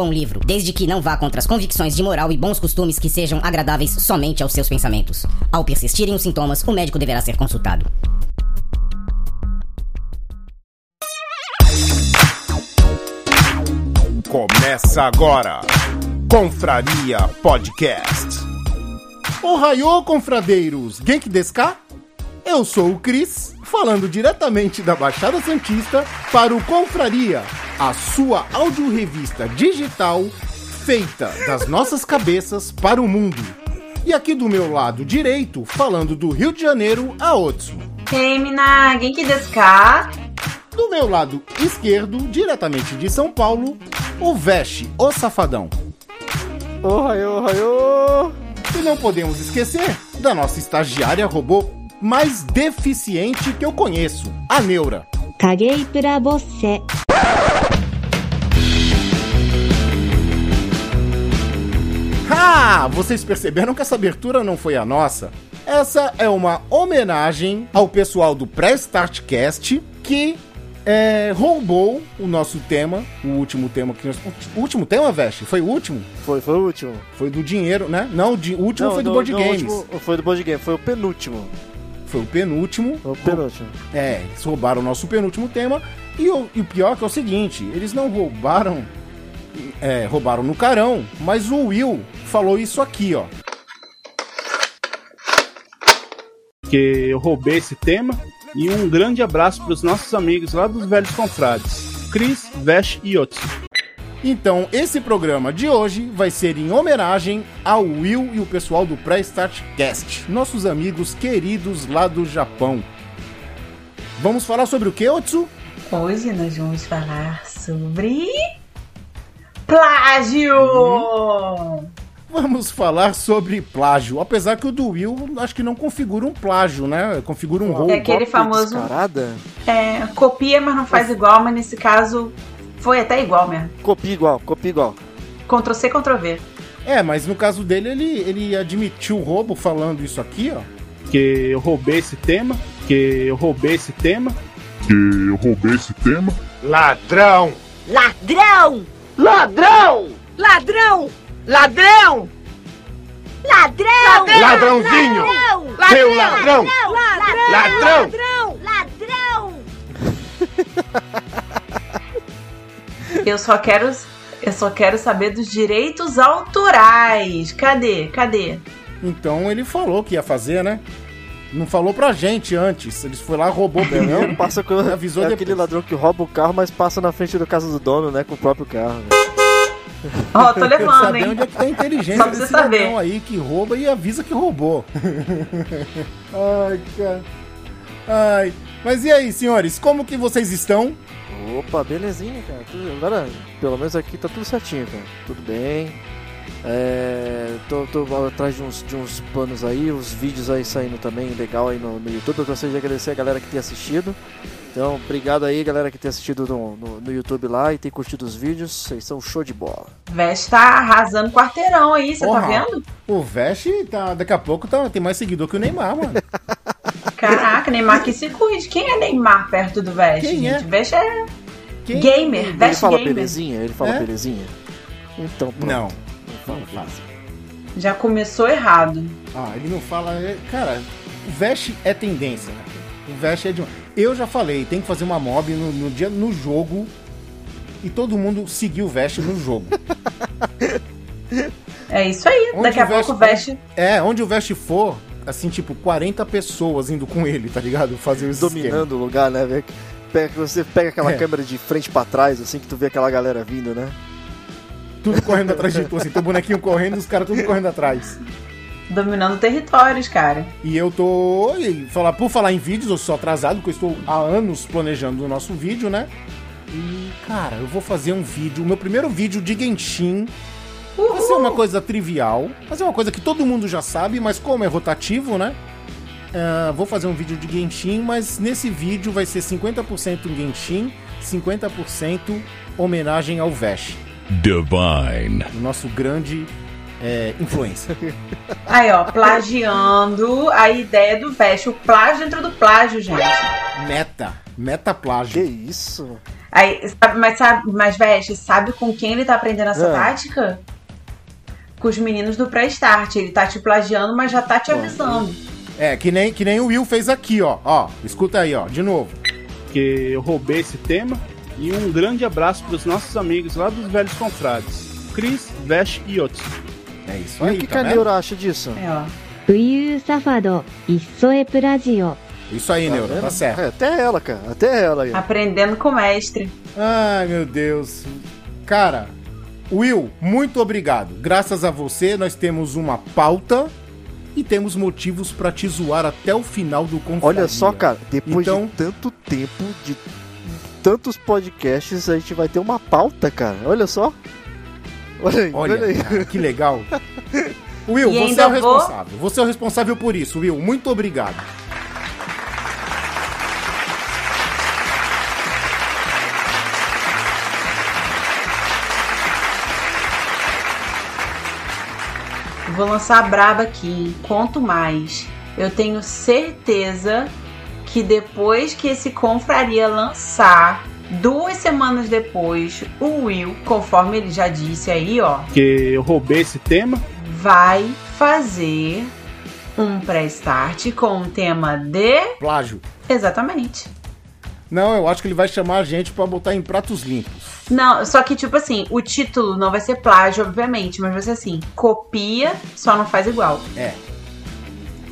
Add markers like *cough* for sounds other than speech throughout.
bom livro, desde que não vá contra as convicções de moral e bons costumes que sejam agradáveis somente aos seus pensamentos. Ao persistirem os sintomas, o médico deverá ser consultado. Começa agora, Confraria Podcast. Ohayô, confradeiros! Genki desu ka? Eu sou o Cris, falando diretamente da Baixada Santista para o Confraria, a sua audiorevista digital feita das nossas cabeças para o mundo. E aqui do meu lado direito, falando do Rio de Janeiro a Otsu. Hey, mina, genki desu ka? Do meu lado esquerdo, diretamente de São Paulo, o Veste, o Safadão. Ohayô, ohayô! E não podemos esquecer da nossa estagiária robô mais deficiente que eu conheço, a Neura. Caguei pra você. Ah, vocês perceberam que essa abertura não foi a nossa? Essa é uma homenagem ao pessoal do pré-startcast que é, roubou o nosso tema, o último tema que nós. O último tema, Veste? Foi o último? Foi, foi o último. Foi do dinheiro, né? Não, o, di... o último não, foi do, Board Games. Último, foi do Board Games. foi o penúltimo. Foi o penúltimo. O penúltimo. É, eles roubaram o nosso penúltimo tema. E o, e o pior que é o seguinte: eles não roubaram. É, roubaram no carão, mas o Will falou isso aqui, ó. que eu roubei esse tema. E um grande abraço para os nossos amigos lá dos Velhos Confrades, Chris, Vesh e Otsu. Então, esse programa de hoje vai ser em homenagem ao Will e o pessoal do Pré-Start Cast, nossos amigos queridos lá do Japão. Vamos falar sobre o que, Otsu? Hoje nós vamos falar sobre. Plágio! Vamos falar sobre plágio, apesar que o do Will acho que não configura um plágio, né? Configura um roubo. É aquele famoso. Descarada? É, copia, mas não faz igual, mas nesse caso foi até igual mesmo. Copia igual, copia igual. Ctrl C, Ctrl V. É, mas no caso dele, ele, ele admitiu o roubo falando isso aqui, ó. Que eu roubei esse tema. Que eu roubei esse tema. que eu roubei esse tema. Ladrão! Ladrão! Ladrão! Ladrão! Ladrão! Ladrão! Ladrãozinho! Ladrão! Seu ladrão! Ladrão! Ladrão! Ladrão! *laughs* Eu só quero. Eu só quero saber dos direitos autorais. Cadê? Cadê? Então ele falou que ia fazer, né? Não falou pra gente antes. Ele foi lá, roubou Não, primeiro. passa com Avisou é depois. aquele ladrão que rouba o carro, mas passa na frente da casa do dono, né? Com o próprio carro. né? Ó, tô levando, saber hein? onde é que tá a inteligência Só pra desse você saber. ladrão aí que rouba e avisa que roubou. *laughs* Ai, cara. Ai. Mas e aí, senhores? Como que vocês estão? Opa, belezinha, cara. Tudo- agora, pelo menos aqui tá tudo certinho, cara. Tudo bem. É, tô, tô atrás de uns, de uns planos aí, os vídeos aí saindo também legal aí no, no YouTube. Eu gostaria de agradecer a galera que tem assistido. Então, obrigado aí, galera que tem assistido no, no, no YouTube lá e tem curtido os vídeos. Vocês são show de bola. Veste tá arrasando quarteirão aí, você tá vendo? O Veste, tá, daqui a pouco tá, tem mais seguidor que o Neymar, mano. *laughs* Caraca, Neymar que se cuide. Quem é Neymar perto do Veste, Quem gente? é? Veste é Quem- gamer, Ele fala gamer. belezinha? Ele fala É? belezinha? Então, pronto. Não. Fala. fala. Já começou errado. Ah, ele não fala. é- Cara, o Veste é tendência, né? O Veste é de. Eu já falei, tem que fazer uma mob no, no dia no jogo e todo mundo seguir o Veste no jogo. *laughs* É isso aí. Onde Daqui a pouco o Veste. É, onde o Veste for, assim, tipo, 40 pessoas indo com ele, tá ligado? Fazer o esquema. Dominando o lugar, né? velho? Pega, você pega aquela É. câmera de frente pra trás, assim, que tu vê aquela galera vindo, né? Tudo correndo atrás de tu, assim, teu bonequinho correndo, os caras tudo correndo atrás. Dominando territórios, cara. E eu tô. e falar, por falar em vídeos, eu sou atrasado, porque eu estou há anos planejando o nosso vídeo, né? E, cara, eu vou fazer um vídeo, o meu primeiro vídeo de Genshin. Vai ser uma coisa trivial, mas é uma coisa que todo mundo já sabe, mas como é rotativo, né? Ah, vou fazer um vídeo de Genshin, mas nesse vídeo vai ser 50% Genshin, 50% homenagem ao Vesh, Divine. o nosso grande é, influencer. *laughs* Aí, ó, plagiando a ideia do Vest. O plágio dentro do plágio, gente. Meta, meta Que plágio. isso? Aí, sabe, mas sabe, mas Vest, sabe com quem ele tá aprendendo essa É. tática? Com os meninos do pré-start. Ele tá te plagiando, mas já tá te avisando. É, que nem, que nem o Will fez aqui, ó. Ó, escuta aí, ó, de novo. Que eu roubei esse tema. E um grande abraço para os nossos amigos lá dos Velhos Confrades. Chris, Vesh e outros. É isso aí, E o que tá Neura acha disso? É, ó. Uyu Safado, Issoe é Brasil. Isso aí, tá Neuro, tá certo. É, até ela, cara, até ela aí. Aprendendo com o mestre. Ai, meu Deus. Cara, Will, muito obrigado. Graças a você, nós temos uma pauta e temos motivos pra te zoar até o final do confraria. Olha só, cara, depois Então- de tanto tempo, de tantos podcasts, a gente vai ter uma pauta, cara. Olha só. Olha aí, olha, Olha, aí. cara, que legal. *laughs* Will, E você é o vou- responsável. Você é o responsável por isso, Will. Muito obrigado. Vou lançar a braba aqui. Quanto mais. Eu tenho certeza que depois que esse confraria lançar, duas semanas depois, o Will, conforme ele já disse aí, ó, Porque eu roubei esse tema. vai fazer um pré-start com o tema de. Plágio. Exatamente. Não, eu acho que ele vai chamar a gente pra botar em pratos limpos. Não, só que, tipo assim, o título não vai ser plágio, obviamente, mas vai ser assim: copia, só não faz igual. É.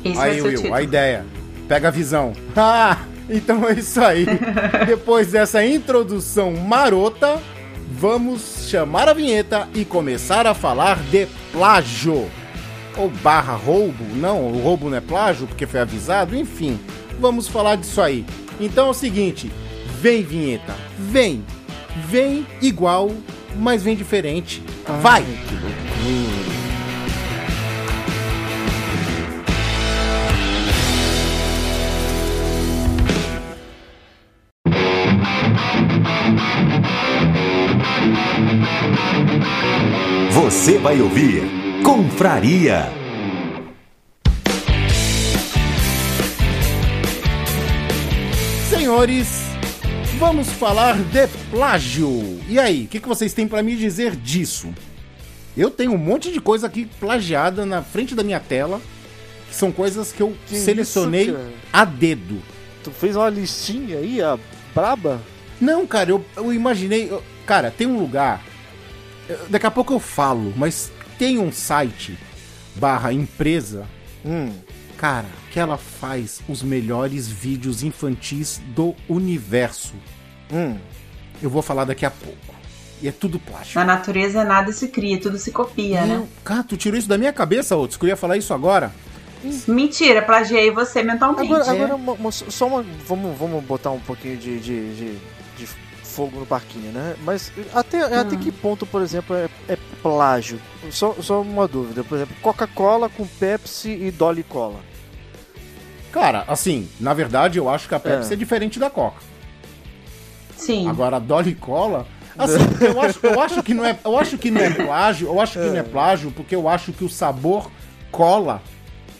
Esse vai aí, ser o Will, título. a ideia. Pega a visão. *laughs* Ah, então é isso aí. *laughs* Depois dessa introdução marota, vamos chamar a vinheta e começar a falar de plágio. Ou barra roubo. Não, o roubo não é plágio porque foi avisado. Enfim, vamos falar disso aí. Então é o seguinte: vem vinheta, vem. Vem igual, mas vem diferente. Vai! Você vai ouvir Confraria. Senhores, vamos falar de plágio. E aí, o que, que vocês têm pra me dizer disso? Eu tenho um monte de coisa aqui plagiada na frente da minha tela, que são coisas que eu Que selecionei isso, a dedo. Tu fez uma listinha aí, a braba? Não, cara, eu, eu imaginei. eu- cara, tem um lugar. eu- Daqui a pouco eu falo, mas tem um site barra empresa, Hum. cara, que ela faz os melhores vídeos infantis do universo. Hum. Eu vou falar daqui a pouco. E é tudo plástico. Na natureza nada se cria, tudo se copia, né? Cara, tu tirou isso da minha cabeça, outros, que eu ia falar isso agora. Mentira, plagiei você mentalmente. Agora, agora uma- uma- só uma. Vamos, vamos botar um pouquinho de, de, de, de fogo no parquinho, né? Mas até, até que ponto, por exemplo, é, é plágio? Só, só uma dúvida. Por exemplo, Coca-Cola com Pepsi e Dolly Cola. Cara, assim, na verdade eu acho que a Pepsi é, É. diferente da Coca. Sim. Agora a Dolly Cola. Assim, eu acho, eu acho que não é. Eu acho que não é plágio. Eu acho que não é plágio, porque eu acho que o sabor cola,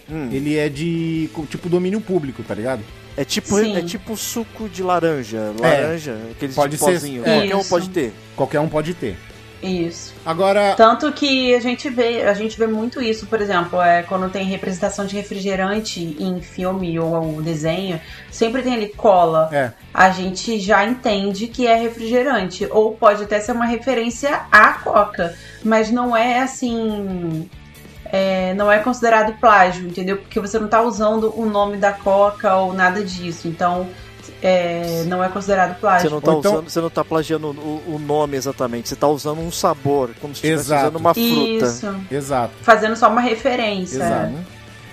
Hum. ele é de tipo domínio público, tá ligado? É tipo, Sim. é tipo suco de laranja. Laranja, aqueles Pode de ser- pozinho. é. Qualquer um Isso. pode ter. Qualquer um pode ter. Isso. Agora. Tanto que a gente vê, a gente vê muito isso, por exemplo, é quando tem representação de refrigerante em filme ou desenho, sempre tem ali cola. É. A gente já entende que é refrigerante. Ou pode até ser uma referência à Coca. Mas não é assim. é, não é considerado plágio, entendeu? Porque você não tá usando o nome da Coca ou nada disso. Então, é, não é considerado plágio. Você não tá Ou então- usando, você não tá plagiando o, o nome exatamente, você tá usando um sabor, como se estivesse Exato. usando uma fruta. Isso. Exato. Fazendo só uma referência. Exato.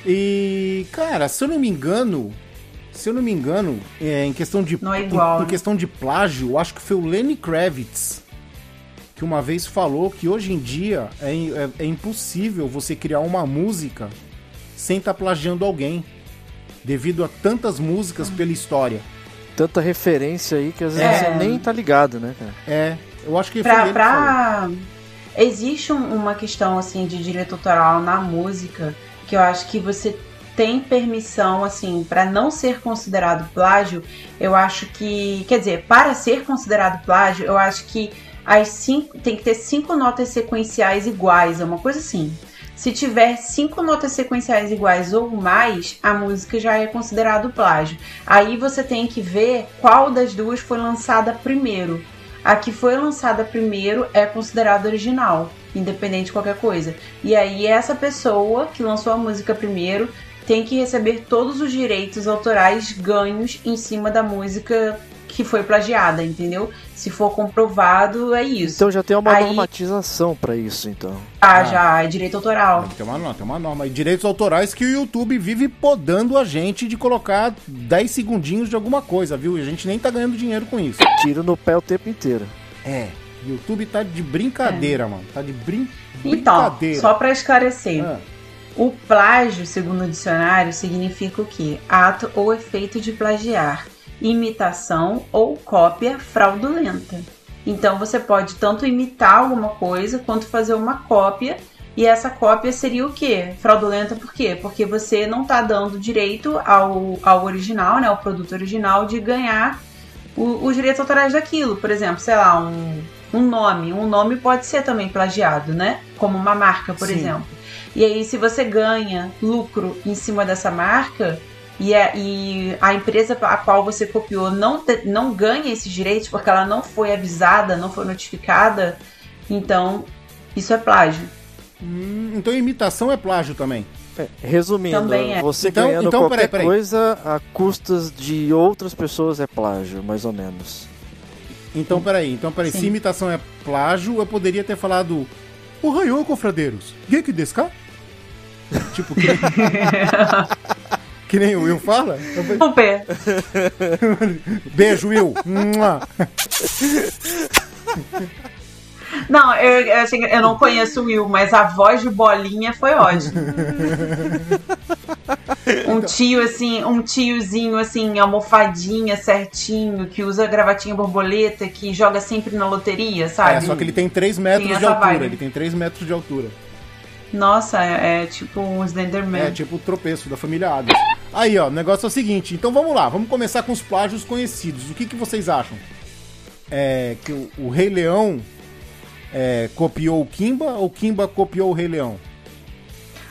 E, cara, se eu não me engano, se eu não me engano, é, em questão de Não é igual, em, em né? questão de plágio, eu acho que foi o Lenny Kravitz que uma vez falou que hoje em dia é, é- é impossível você criar uma música sem estar plagiando alguém, devido a tantas músicas pela história. Tanta referência aí que às vezes É. você nem tá ligado, né, cara? É, eu acho que foi Pra, que pra... Existe um- uma questão assim de direito autoral na música que eu acho que você tem permissão assim pra não ser considerado plágio. Eu acho que, quer dizer, para ser considerado plágio, eu acho que as cinco tem que ter cinco notas sequenciais iguais, é uma coisa assim. Se tiver cinco notas sequenciais iguais ou mais, a música já é considerado plágio. Aí você tem que ver qual das duas foi lançada primeiro. A que foi lançada primeiro é considerada original, independente de qualquer coisa. E aí essa pessoa que lançou a música primeiro tem que receber todos os direitos autorais ganhos em cima da música que foi plagiada, entendeu? Se for comprovado, é isso. Então já tem uma Aí- normatização pra isso, então. Ah, já é direito autoral. Tem uma, norma, tem uma norma. E direitos autorais que o YouTube vive podando a gente de colocar 10 segundinhos de alguma coisa, viu? E a gente nem tá ganhando dinheiro com isso. Tiro no pé o tempo inteiro. É. O YouTube tá de brincadeira, mano. Tá de brin... Então, brincadeira. só pra esclarecer. Ah, O plágio, segundo o dicionário, significa o quê? Ato ou efeito de plagiar, imitação ou cópia fraudulenta. Então você pode tanto imitar alguma coisa quanto fazer uma cópia. E essa cópia seria o quê? Fraudulenta por quê? Porque você não está dando direito ao, ao original, né, ao produto original, de ganhar os direitos autorais daquilo. Por exemplo, sei lá, um, um nome. Um nome pode ser também plagiado, né? Como uma marca, por Sim. exemplo. E aí, se você ganha lucro em cima dessa marca e a, e a empresa a qual você copiou não, te- não ganha esses direitos porque ela não foi avisada, não foi notificada, então isso é plágio. hum, então imitação é plágio também. É, resumindo, Também é. você Então- ganhando então, qualquer peraí, peraí. coisa a custas de outras pessoas é plágio, mais ou menos. Então, peraí. Então, peraí. Sim. Se imitação é plágio, eu poderia ter falado... O raio, confradeiros. Geek desu ka? tipo, que. *laughs* que nem o Will fala? Vamos *laughs* ver. Beijo, Will. Não, eu, eu, achei eu não conheço o Will, mas a voz de bolinha foi ótima. *laughs* Um tio assim, um tiozinho assim, almofadinha, certinho, que usa gravatinha borboleta, que joga sempre na loteria, sabe? É, só que ele tem 3 metros Tem de altura. vibe. Ele tem 3 metros de altura. Nossa, é, é tipo um Slenderman. É tipo o tropeço da família Adams. Aí, ó, o negócio é o seguinte. Então vamos lá, vamos começar com os plágios conhecidos. O que, que vocês acham? É que o, o Rei Leão é, copiou o Kimba ou Kimba copiou o Rei Leão?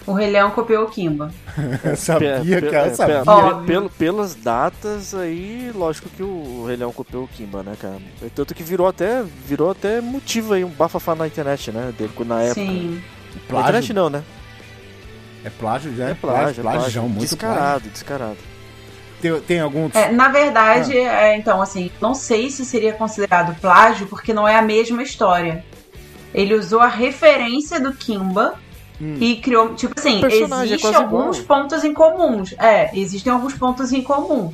O Rei Leão copiou o Kimba. *laughs* Sabia, Pe- cara, é, sabia. pe- pelo- pelas datas aí, lógico que o Rei Leão copiou o Kimba, né, cara? Tanto que virou até, virou até motivo aí, um bafafá na internet, né? Dele, na época. Sim. Na internet não, né? É plágio, já é, É plágio, plágio, é plágio, plágio. já, muito descarado, descarado. plágio. Tem, tem algum... É, na verdade, Ah. é, então, assim, não sei se seria considerado plágio, porque não é a mesma história. Ele usou a referência do Kimba Hum. e criou, tipo assim, é existem alguns igual. pontos em comuns. É, existem alguns pontos em comum,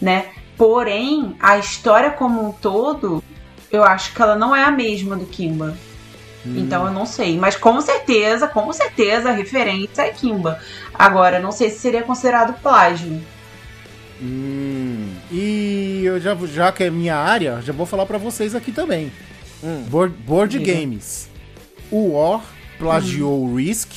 né? Porém, a história como um todo, eu acho que ela não é a mesma do Kimba. Hum. Então eu não sei. Mas com certeza, com certeza a referência é Kimba. Agora, não sei se seria considerado plágio. Hum, e eu já, já que é minha área, já vou falar pra vocês aqui também. Hum. Board, board. Games. O War plagiou o Risk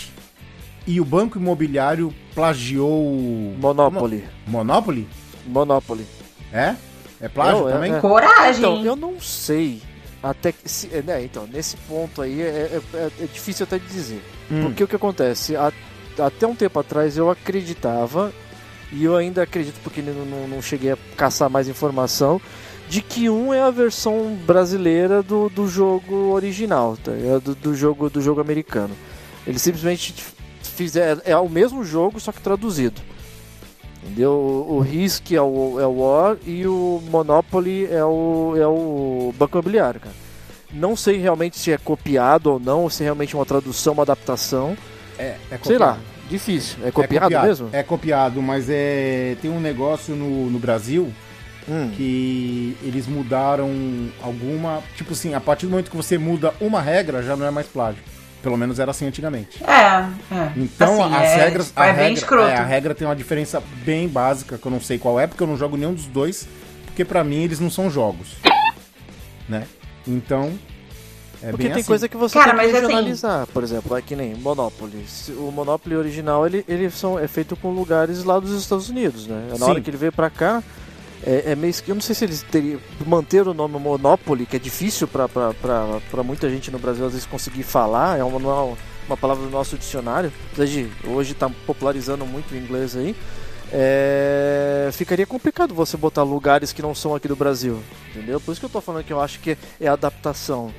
e o Banco Imobiliário plagiou o Monopoly. Monopoly? Monopoly. É? É plágio Não, é- também? é. Coragem. Então, eu não sei. Até que. Se, é, né, então, nesse ponto aí é, é- é- é difícil até de dizer. Hum. Porque o que acontece? A- até um tempo atrás eu acreditava, e eu ainda acredito porque não, não, não cheguei a caçar mais informação, de que um é a versão brasileira do, do jogo original, tá? Do, do jogo do jogo americano. Eles simplesmente fizeram. É o mesmo jogo, só que traduzido. Entendeu? O, Risk é o, é o War e o Monopoly é o, é o Banco Imobiliário, cara. Não sei realmente se é copiado ou não, ou se é realmente uma tradução, uma adaptação. É, é Sei lá, difícil. É copiado, mesmo? É copiado, mas é tem um negócio no, no Brasil Hum. que eles mudaram alguma. Tipo assim, a partir do momento que você muda uma regra, já não é mais plágio. Pelo menos era assim antigamente. É, é. Então Assim, as é, regras. tipo, a é bem regra, escroto. é, a regra tem uma diferença bem básica, que eu não sei qual é, porque eu não jogo nenhum dos dois, porque pra mim eles não são jogos. Né? Então. É Porque bem tem assim. coisa que você Cara, tem que assim- regionalizar, por exemplo, é que nem Monopoly. O Monopoly original ele, ele são, é feito com lugares lá dos Estados Unidos, né? Na Sim. hora que ele veio pra cá, é, é meio que. Eu não sei se eles teriam. Manter o nome Monopoly, que é difícil pra muita gente no Brasil às vezes conseguir falar, é uma, é uma palavra do nosso dicionário. Apesar de hoje tá popularizando muito o inglês aí. É, ficaria complicado você botar lugares que não são aqui do Brasil, entendeu? Por isso que eu tô falando que eu acho que é adaptação.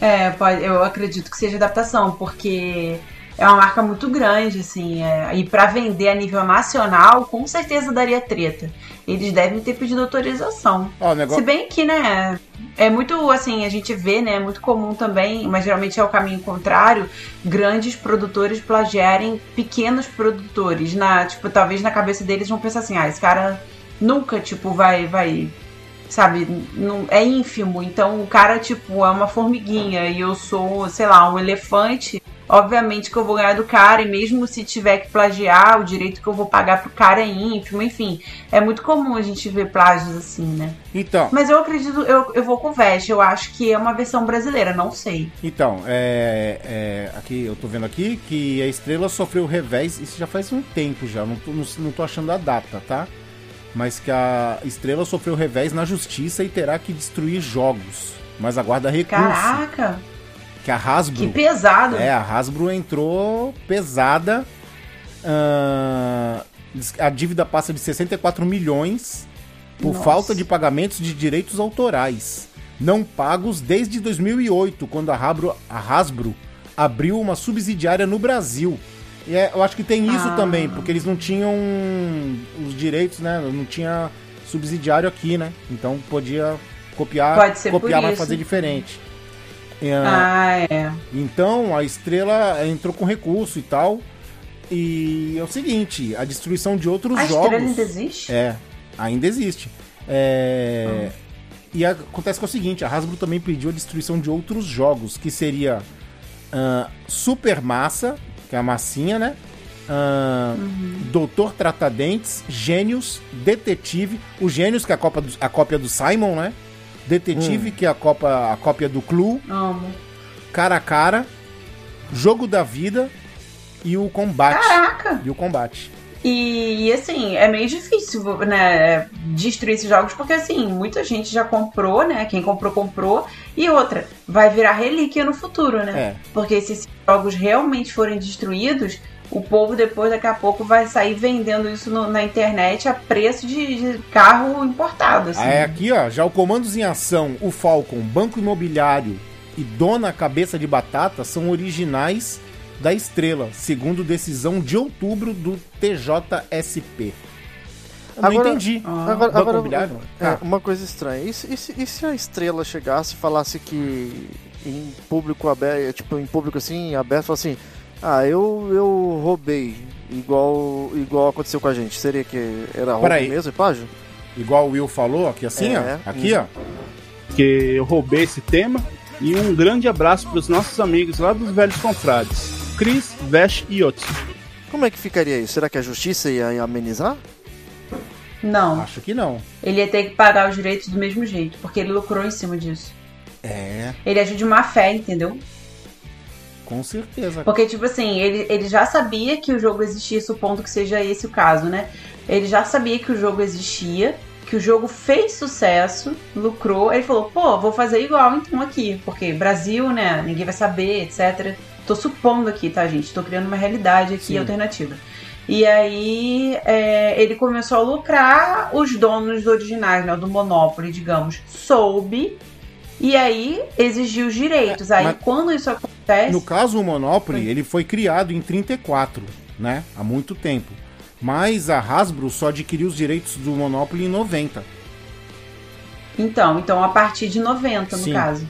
É, eu acredito que seja adaptação, porque é uma marca muito grande, assim, é, e pra vender a nível nacional, com certeza daria treta. Eles devem ter pedido autorização. Ó, o negócio- Se bem que, né, é muito, assim, a gente vê, né, é muito comum também, mas geralmente é o caminho contrário, grandes produtores plagiarem pequenos produtores. Na, tipo, talvez na cabeça deles vão pensar assim, ah, esse cara nunca, tipo, vai, vai sabe, não, é ínfimo. Então o cara, tipo, é uma formiguinha e eu sou, sei lá, um elefante. Obviamente que eu vou ganhar do cara, e mesmo se tiver que plagiar, o direito que eu vou pagar pro cara é ínfimo, enfim. É muito comum a gente ver plágios assim, né? Então. Mas eu acredito, eu, eu vou com o Vest, eu acho que é uma versão brasileira, não sei. Então, é, é, aqui eu tô vendo aqui que a estrela sofreu revés, isso já faz um tempo já, não tô, não, não tô achando a data, tá? Mas que a estrela sofreu revés na justiça e terá que destruir jogos, mas aguarda recurso. Caraca, Que a Hasbro. que pesado. É, a Hasbro entrou pesada. que a dívida passa de 64 milhões por Nossa. falta de pagamentos de direitos autorais. Não pagos desde 2008, quando a Hasbro, a Hasbro abriu uma subsidiária no Brasil. E é- eu acho que tem isso Ah. também, porque eles não tinham os direitos, né? Não tinha subsidiário aqui, né? Então podia copiar, copiar, mas fazer diferente. É, Ah, é. então a estrela entrou com recurso e tal. E é o seguinte, a destruição de outros A jogos. estrela ainda existe? É, ainda existe. É, E a- acontece que é o seguinte, a Hasbro também pediu a destruição de outros jogos, que seria ah, Super Massa, que é a massinha, né? Ah, Doutor Tratadentes, Gênios, Detetive, o Gênios, que é a do, a cópia do Simon, né? Detetive, que é a, copa, a cópia do Clue, Amo. Cara a Cara, Jogo da Vida e o Combate. Caraca! E o Combate. E, e, assim, é meio difícil, né, destruir esses jogos, porque assim, muita gente já comprou, né? Quem comprou, comprou. E outra, vai virar relíquia no futuro, né? É. Porque se esses jogos realmente forem destruídos, o povo depois, daqui a pouco, vai sair vendendo isso no- na internet a preço de, de carro importado. Assim. Ah, é aqui, ó, já o Comandos em Ação, o Falcon, Banco Imobiliário e Dona Cabeça de Batata são originais da Estrela, segundo decisão de outubro do TJSP. Eu não Agora- entendi. Agora, Banco agora Imobiliário? é, Ah. uma coisa estranha. E se, e se- e se a estrela chegasse e falasse que em público aberto, tipo, em público assim, aberto, falasse assim, ah, eu, eu roubei, igual, igual aconteceu com a gente. Seria que era roubo Peraí. mesmo, plágio? Igual o Will falou, aqui assim, É, ó. Aqui, isso. ó. que eu roubei esse tema. E um grande abraço para os nossos amigos lá dos Velhos Confrades, Chris, Vesh e Otsu. Como é que ficaria isso? Será que a justiça ia, ia amenizar? Não, Acho que não. ele ia ter que pagar os direitos do mesmo jeito, porque ele lucrou em cima disso. É, Ele agiu de má fé, entendeu? Com certeza. Porque, tipo assim, ele, ele já sabia que o jogo existia, supondo que seja esse o caso, né? Ele já sabia que o jogo existia, que o jogo fez sucesso, lucrou. Ele falou, pô, vou fazer igual então aqui. Porque Brasil, né? Ninguém vai saber, etc. Tô supondo aqui, tá, gente? Tô criando uma realidade aqui Sim. alternativa. E aí é, ele começou a lucrar, os donos originais, né, do Monopoly, digamos, soube. E aí exigiu os direitos. Aí mas- quando isso acontece. No caso, o Monopoly, ele foi criado em 34, né? Há muito tempo. Mas a Hasbro só adquiriu os direitos do Monopoly em 90. Então, então a partir de 90, no Sim. caso.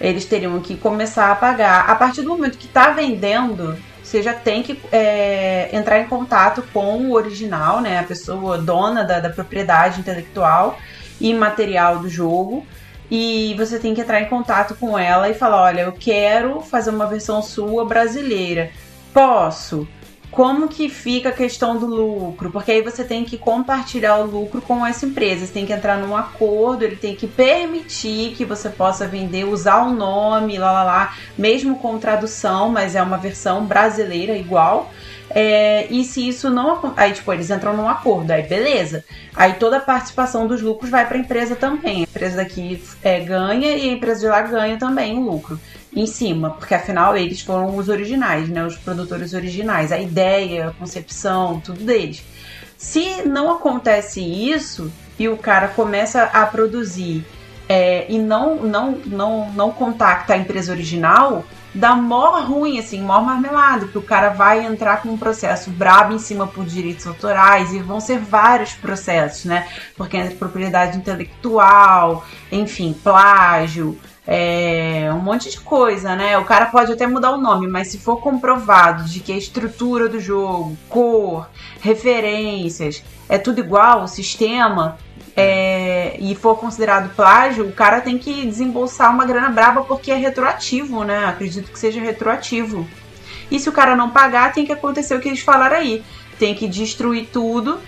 Eles teriam que começar a pagar. A partir do momento que tá vendendo, você já tem que é, entrar em contato com o original, né? A pessoa dona da, da propriedade intelectual e material do jogo. E você tem que entrar em contato com ela e falar: olha, eu quero fazer uma versão sua brasileira. Posso? Como que fica a questão do lucro? Porque aí você tem que compartilhar o lucro com essa empresa. Você tem que entrar num acordo, ele tem que permitir que você possa vender, usar o nome, lá lá lá, mesmo com tradução, mas é uma versão brasileira igual. É, e se isso não aí tipo eles entram num acordo aí beleza. Aí toda a participação dos lucros vai para a empresa também. A empresa daqui é, ganha e a empresa de lá ganha também o lucro em cima porque afinal eles foram os originais né os produtores originais a ideia a concepção tudo deles. Se não acontece isso e o cara começa a produzir é, e não, não, não, não contacta a empresa original, dá mó ruim, assim, mó marmelado, que o cara vai entrar com um processo brabo em cima por direitos autorais e vão ser vários processos, né? Porque entra propriedade intelectual, enfim, plágio, é, um monte de coisa, né? O cara pode até mudar o nome, mas se for comprovado de que a estrutura do jogo, cor, referências, é tudo igual, o sistema, é, e for considerado plágio, o cara tem que desembolsar uma grana braba porque é retroativo, né? Acredito que seja retroativo. E se o cara não pagar, tem que acontecer o que eles falaram aí. Tem que destruir tudo.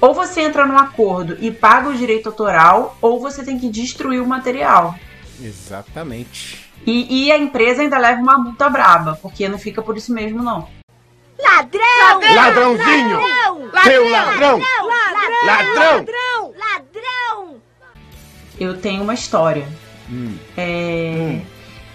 Ou você entra num acordo e paga o direito autoral, ou você tem que destruir o material. Exatamente. E, e a empresa ainda leva uma multa braba, porque não fica por isso mesmo, não. Ladrão! Ladrãozinho! Seu ladrão! Ladrão! Ladrão! Ladrão! Ladrão! Eu tenho uma história. Hum. É,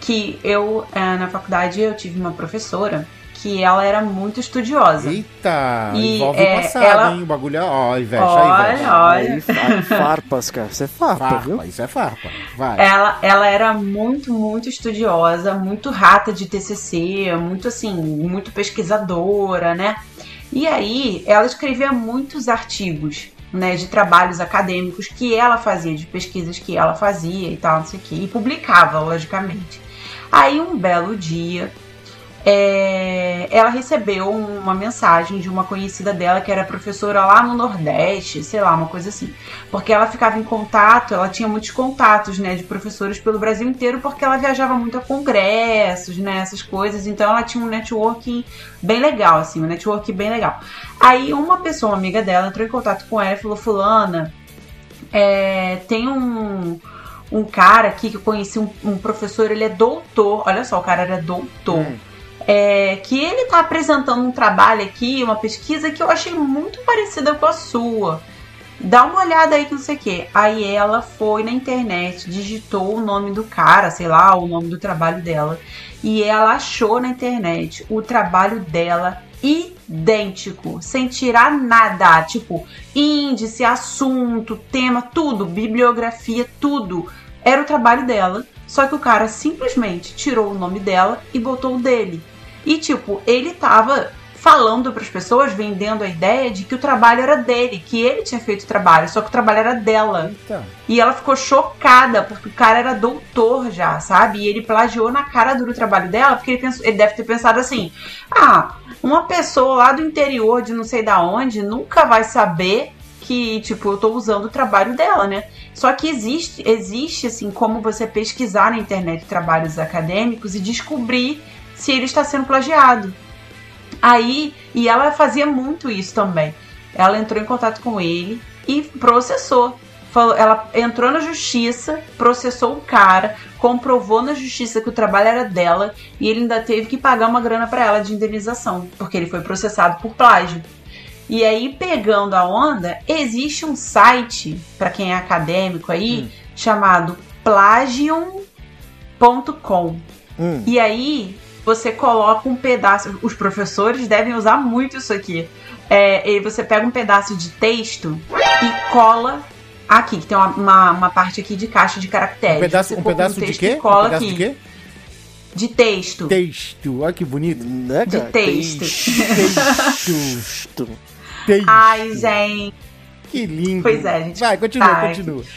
Que eu, é, na faculdade, eu tive uma professora que ela era muito estudiosa. Eita, E, envolve é, o passado, ela- hein? O bagulho é. Ó, Ivete, Olha, Ivete. olha. Aí, fa- farpas, cara. Você é farpa, viu? Farpa, isso é farpa. Vai. Ela, ela era muito, muito estudiosa, muito rata de TCC, muito assim, muito pesquisadora, né? E aí, ela escrevia muitos artigos, né, de trabalhos acadêmicos que ela fazia, de pesquisas que ela fazia e tal, não sei o quê, e publicava, logicamente. Aí, um belo dia, é, ela recebeu uma mensagem de uma conhecida dela que era professora lá no Nordeste, sei lá, uma coisa assim. Porque ela ficava em contato, ela tinha muitos contatos, né, de professores pelo Brasil inteiro, porque ela viajava muito a congressos, né, essas coisas. Então ela tinha um networking bem legal, assim, um network bem legal. Aí uma pessoa, uma amiga dela, entrou em contato com ela e falou: Fulana, é, tem um, um cara aqui que eu conheci, um, um professor, ele é doutor. Olha só, o cara era doutor. É, que ele tá apresentando um trabalho aqui, uma pesquisa que eu achei muito parecida com a sua. Dá uma olhada aí que não sei o que. Aí ela foi na internet, digitou o nome do cara, sei lá, o nome do trabalho dela. E ela achou na internet o trabalho dela idêntico, sem tirar nada. Tipo, índice, assunto, tema, tudo, bibliografia, tudo. Era o trabalho dela. Só que o cara simplesmente tirou o nome dela e botou o dele. E tipo, ele tava falando para as pessoas, vendendo a ideia de que o trabalho era dele, que ele tinha feito o trabalho, só que o trabalho era dela. Eita. E ela ficou chocada, porque o cara era doutor já, sabe? E ele plagiou na cara dura o trabalho dela, porque ele, pensou, ele deve ter pensado assim: ah, uma pessoa lá do interior de não sei da onde nunca vai saber que, tipo, eu tô usando o trabalho dela, né? Só que existe, existe assim, como você pesquisar na internet trabalhos acadêmicos e descobrir se ele está sendo plagiado. Aí, e ela fazia muito isso também. Ela entrou em contato com ele e processou. Falou, ela entrou na justiça, processou o cara, comprovou na justiça que o trabalho era dela e ele ainda teve que pagar uma grana para ela de indenização, porque ele foi processado por plágio. E aí, pegando a onda, existe um site, para quem é acadêmico aí, chamado plagium.com. Hum. E aí, você coloca um pedaço. Os professores devem usar muito isso aqui. É, e você pega um pedaço de texto e cola aqui, que tem uma, uma, uma parte aqui de caixa de caracteres. Um pedaço, um pedaço de texto quê? e Cola um pedaço aqui. de quê? De texto. Texto. Olha que bonito. Né, De cara? texto. Texto. *laughs* texto. Ai, gente. Que lindo. Pois é, gente. Vai, continua, Ai. continua. *laughs*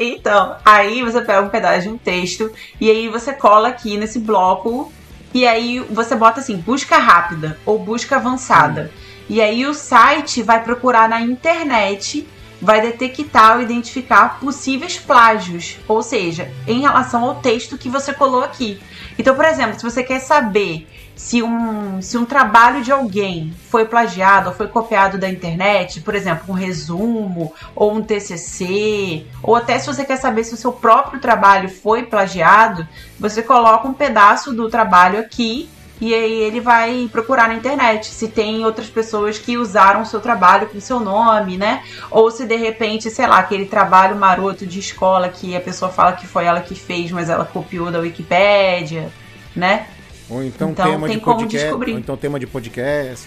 Então, aí você pega um pedaço de um texto e aí você cola aqui nesse bloco e aí você bota assim, busca rápida ou busca avançada. E aí o site vai procurar na internet, vai detectar ou identificar possíveis plágios, ou seja, em relação ao texto que você colou aqui. Então, por exemplo, se você quer saber se um, se um trabalho de alguém foi plagiado ou foi copiado da internet, por exemplo, um resumo ou um TCC, ou até se você quer saber se o seu próprio trabalho foi plagiado, você coloca um pedaço do trabalho aqui e aí ele vai procurar na internet se tem outras pessoas que usaram o seu trabalho com seu nome, né? Ou se de repente, sei lá, aquele trabalho maroto de escola que a pessoa fala que foi ela que fez, mas ela copiou da Wikipédia, né? Ou então, Então, tema tem de como podcast. descobrir. Ou então tema de podcast.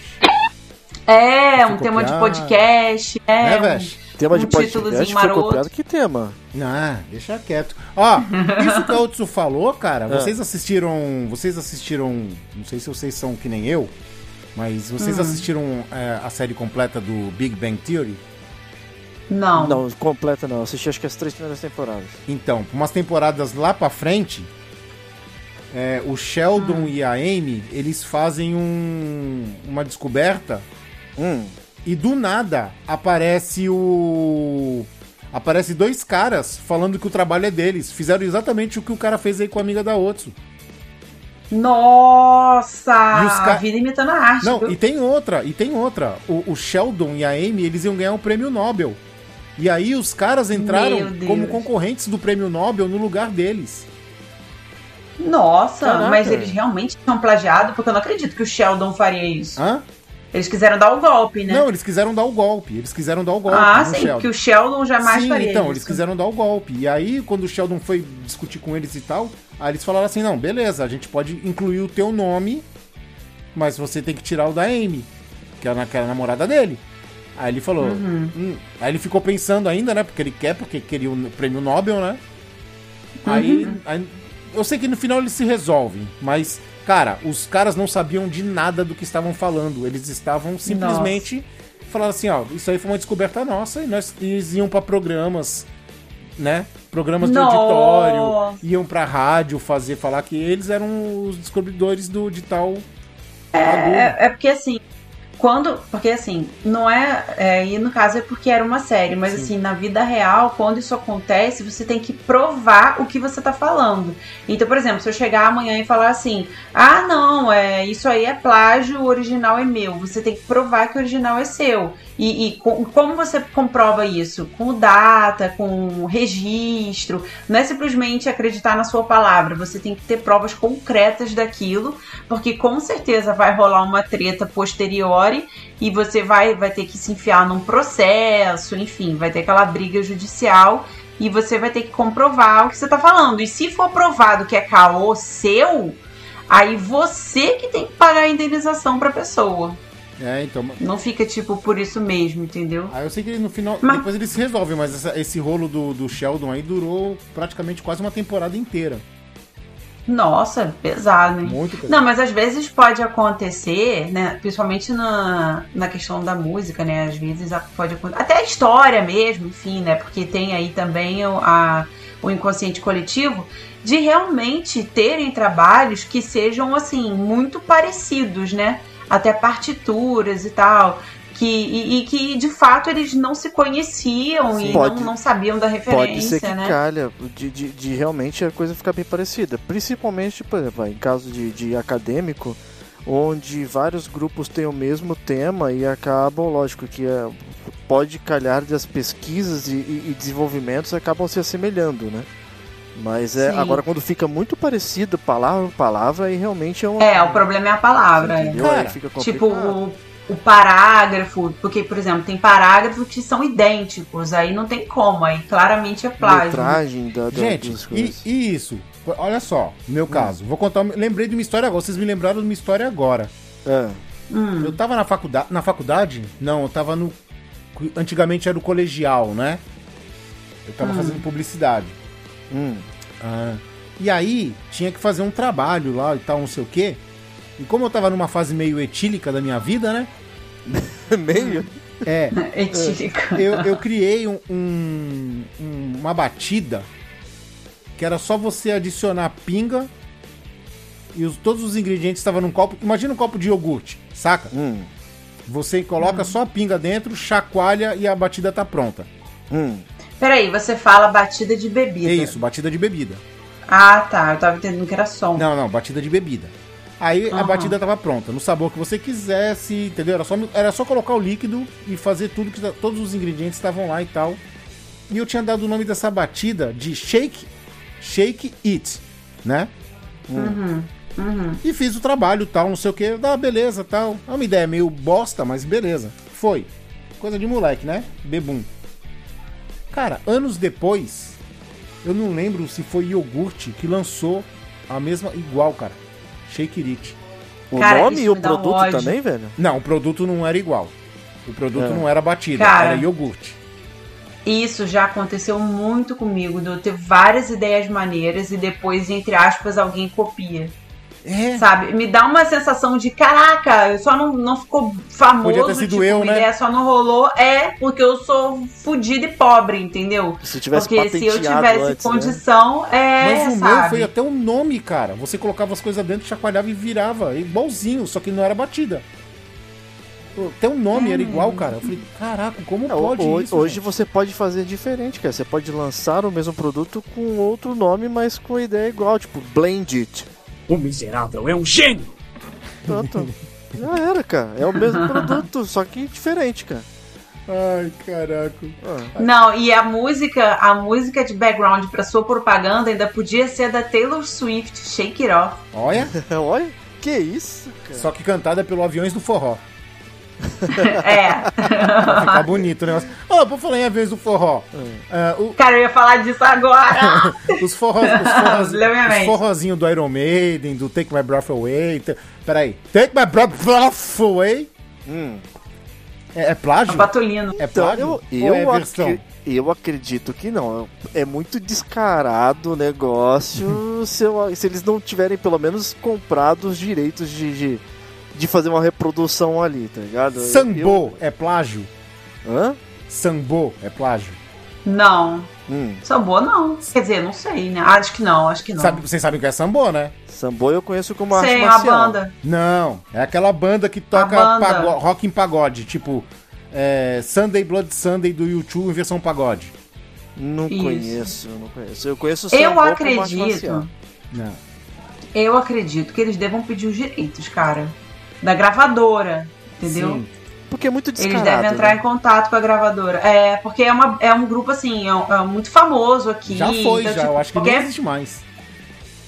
É, um tema de podcast, é. Né, um-? Tema de um podcast títulozinho foi maroto. copiado. Que tema? Não, deixa quieto. Ó, isso que a *laughs* Otsu falou, cara, Ah. vocês assistiram. Vocês assistiram. Não sei se vocês são que nem eu, mas vocês Hum. assistiram é, a série completa do Big Bang Theory? Não. Não, completa não. Assisti acho que as três primeiras temporadas. Então, umas temporadas lá pra frente, é, o Sheldon e a Amy, eles fazem um, uma descoberta Hum. e do nada aparece o. Aparece dois caras falando que o trabalho é deles. Fizeram exatamente o que o cara fez aí com a amiga da Otsu. Nossa! E os ca- A vida imitando a arte. Não, viu? e tem outra, e tem outra. O, o Sheldon e a Amy, eles iam ganhar um prêmio Nobel. E aí os caras entraram como concorrentes do prêmio Nobel no lugar deles. Nossa, Caraca. mas eles realmente tinham plagiado, porque eu não acredito que o Sheldon faria isso. Hã? Eles quiseram dar o golpe, né? Não, eles quiseram dar o golpe. Eles quiseram dar o golpe. ah, no sim, Sheldon. que o Sheldon jamais Sim, faria então, isso. eles quiseram dar o golpe. E aí, quando o Sheldon foi discutir com eles e tal, aí eles falaram assim: não, beleza, a gente pode incluir o teu nome, mas você tem que tirar o da Amy, que é a, que é a namorada dele. Aí ele falou. Uhum. "Hum." Aí ele ficou pensando ainda, né? Porque ele quer, porque queria o prêmio Nobel, né? Aí, Uhum. aí- Eu sei que no final eles se resolvem, mas, cara, os caras não sabiam de nada do que estavam falando. Eles estavam simplesmente falando assim: ó, isso aí foi uma descoberta nossa e nós eles iam pra programas, né? Programas de Nossa. auditório, iam pra rádio fazer, falar que eles eram os descobridores do, de tal. bagulho. É, é porque assim, quando. Porque assim, não é, é. E no caso é porque era uma série, mas assim, na vida real, quando isso acontece, você tem que provar o que você tá falando. Então, por exemplo, se eu chegar amanhã e falar assim, ah, não, é, isso aí é plágio, o original é meu. Você tem que provar que o original é seu. E, e co- como você comprova isso? Com data, com registro. Não é simplesmente acreditar na sua palavra. Você tem que ter provas concretas daquilo, porque com certeza vai rolar uma treta posteriori e você vai, vai ter que se enfiar num processo, enfim, vai ter aquela briga judicial e você vai ter que comprovar o que você tá falando. E se for provado que é caô seu, aí você que tem que pagar a indenização pra pessoa. É, então. Não fica tipo por isso mesmo, entendeu? Aí eu sei que no final. Mas- Depois eles se resolvem, mas essa- esse rolo do, do Sheldon aí durou praticamente quase uma temporada inteira. Nossa, pesado, hein? Muito pesado. Não, mas às vezes pode acontecer, né? Principalmente na, na questão da música, né? Às vezes pode acontecer. Até a história mesmo, enfim, né? Porque tem aí também a, o inconsciente coletivo de realmente terem trabalhos que sejam, assim, muito parecidos, né? Até partituras e tal. Que, e, e que de fato eles não se conheciam e Pode- não, não sabiam da referência, Pode ser que né? calha de, de, de realmente a coisa ficar bem parecida. Principalmente, por exemplo, em caso de, de acadêmico, onde vários grupos têm o mesmo tema e acabam, lógico, que é, pode calhar das pesquisas e, e- e desenvolvimentos acabam se assemelhando, né? Mas é Sim. agora quando fica muito parecido palavra por palavra, aí realmente é uma. É, o problema é a palavra. Entendeu? Aí Cara, fica Tipo, o, o parágrafo, porque, por exemplo, tem parágrafos que são idênticos, aí não tem como, aí claramente é plágio. letragem da, da, Gente, e, e isso? Olha só, no meu caso. Vou contar. Lembrei de uma história agora. Vocês me lembraram de uma história agora. É. Hum, Eu tava na faculdade. Na faculdade? Não, eu tava no. Antigamente era o colegial, né? Eu tava Hum. fazendo publicidade. Hum. Ah, e aí, tinha que fazer um trabalho lá e tal, não sei o quê. E como eu tava numa fase meio etílica da minha vida, né? *laughs* Meio? É. *laughs* Etílico. Eu, eu criei um, um- um- uma batida que era só você adicionar pinga e os- todos os ingredientes estavam num copo. Imagina um copo de iogurte, saca? Hum, Você coloca só a pinga dentro, chacoalha e a batida tá pronta. hum. Peraí, você fala batida de bebida. É isso, batida de bebida. Ah, tá. Eu tava entendendo que era som. Não, não, batida de bebida. Aí a Aham. batida tava pronta, no sabor que você quisesse, entendeu? Era só, era só colocar o líquido e fazer tudo que todos os ingredientes estavam lá e tal. E eu tinha dado o nome dessa batida de Shake Shake It, né? Uhum. Uhum. E fiz o trabalho tal, não sei o que, ah, beleza tal. É uma ideia meio bosta, mas beleza. Foi. Coisa de moleque, né? Bebum. Cara, anos depois, eu não lembro se foi iogurte que lançou a mesma. igual, cara. Shake It. O Cara, nome e o um produto ódio. também, velho? Não, o produto não era igual. O produto É. não era batida, Cara. era iogurte. Isso já aconteceu muito comigo, de eu ter várias ideias maneiras e depois, entre aspas, alguém copia. É. Sabe? Me dá uma sensação de caraca, só não, não ficou famoso. Podia ter sido tipo, eu, né? ideia só não rolou. É, porque eu sou fodida e pobre, entendeu? Se tivesse porque se eu tivesse antes, né? condição, é. Mas o sabe? meu foi até um nome, cara. Você colocava as coisas dentro, chacoalhava e virava. Igualzinho, só que não era batida. Até o nome era igual, cara. Eu falei, caraca, como É, pode ho- isso? hoje gente? você pode fazer diferente, cara. Você pode lançar o mesmo produto com outro nome, mas com ideia igual, tipo Blend It. O miserável é um gênio! Pronto. *laughs* Já era, cara. É o mesmo produto, só que diferente, cara. Ai, caraca. Ah, Não, e a música, a música de background pra sua propaganda ainda podia ser da Taylor Swift, Shake It Off. Olha, *laughs* Olha, que isso, cara. só que cantada pelo Aviões do Forró. *laughs* É. Pra ficar bonito o negócio. Ó, por falar em Aviões do Forró. ah, o- Cara, eu ia falar disso agora. *laughs* os forrós, os *laughs* minha os forrozinhos do Iron Maiden, do Take My Breath Away. t- Peraí. Take My Breath Away. Hum. É, é plágio? É Então, plágio? eu, Ou eu, é versão? acre- eu acredito que não. É muito descarado o negócio se, eu- se eles não tiverem pelo menos comprado os direitos de, de, de fazer uma reprodução ali, tá ligado? Eu- Sambô é plágio? eu- Hã? Sambô é plágio? Não. Hum. Sambô não. Quer dizer, não sei, né? Acho que não, acho que não. Sabe, vocês sabem o que é sambô, né? Sambô eu conheço como arte Sei, uma marcial. banda. Não, é aquela banda que toca banda. pago- rock em pagode, tipo é, Sunday Blood Sunday do YouTube em versão pagode. Não Isso. conheço, não conheço. Eu conheço Eu como arte acredito. Não. Eu acredito que eles devam pedir os direitos, cara. Da gravadora. Entendeu? Sim. Porque é muito Eles descarado. devem entrar né? em contato com a gravadora. É, porque é, uma, é um grupo assim, é, um- é muito famoso aqui. Já foi, então, já. tipo, eu acho que qualquer, nem existe mais.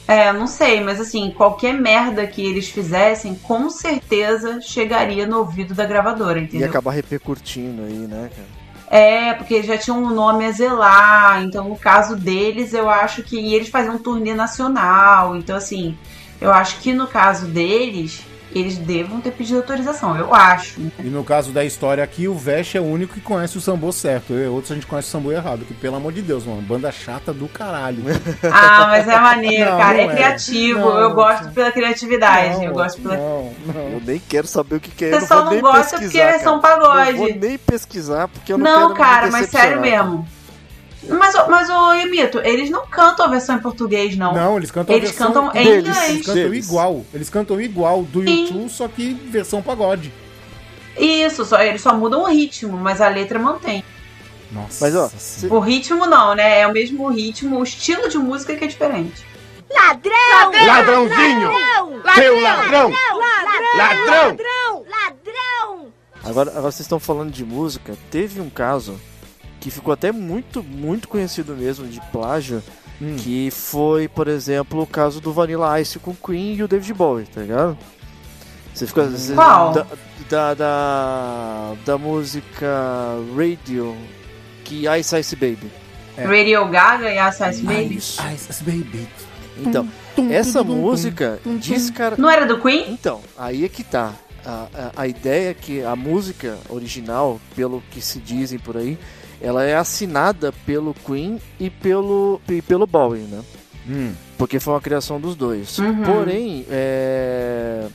É, não sei, mas assim, qualquer merda que eles fizessem, com certeza chegaria no ouvido da gravadora, E entendeu? acabar repercutindo aí, né, cara? É, porque eles já tinham um nome a zelar, então no caso deles, eu acho que e eles faziam um turnê nacional, então assim, eu acho que no caso deles, eles devam ter pedido autorização, eu acho. né? E no caso da história aqui, o Vesh é o único que conhece o sambô certo. Eu e outros a gente conhece o sambô errado. Que pelo amor de Deus, mano, banda chata do caralho. *laughs* Ah, mas é maneiro, Não, cara, não é, é. criativo, Não, eu gosto não. pela criatividade, Não, eu gosto pela... Não, não. Eu nem quero saber o que, que é. O eu pessoal não não vou nem gosta pesquisar, porque é versão cara. pagode. Não vou nem pesquisar porque eu não, Não, quero cara, me mas sério mesmo. Mas, ô- mas o Emito, eles não cantam a versão em português, não. Não, eles cantam Eles a versão cantam em deles, inglês. Eles cantam Deles. igual. Eles cantam igual do Sim. YouTube, só que versão pagode. Isso, só, eles só mudam o ritmo, mas a letra mantém. Nossa. Mas, ó, Senhora. O ritmo não, né? É o mesmo ritmo, o estilo de música que é diferente. Ladrão! Ladrãozinho! Seu ladrão! Ladrão! Ladrão! Ladrão! Ladrão! Agora, agora vocês estão falando de música. Teve um caso que ficou até muito, muito conhecido mesmo de plágio. Hum. Que foi, por exemplo, o caso do Vanilla Ice com Queen e o David Bowie, tá ligado? Você ficou. você- Qual? Da, da, da, da música Radio que Ice Ice Baby. É. Radio Gaga e Assassin's Baby. Isso. Ice Ice Baby. Então, Tum, essa tum, música diz, cara. Não era do Queen? Então, aí é que tá. A, a, a ideia é que a música original, pelo que se dizem por aí, ela é assinada pelo Queen e pelo, e pelo Bowie, né? Hum. Porque foi uma criação dos dois. Uhum. Porém, é...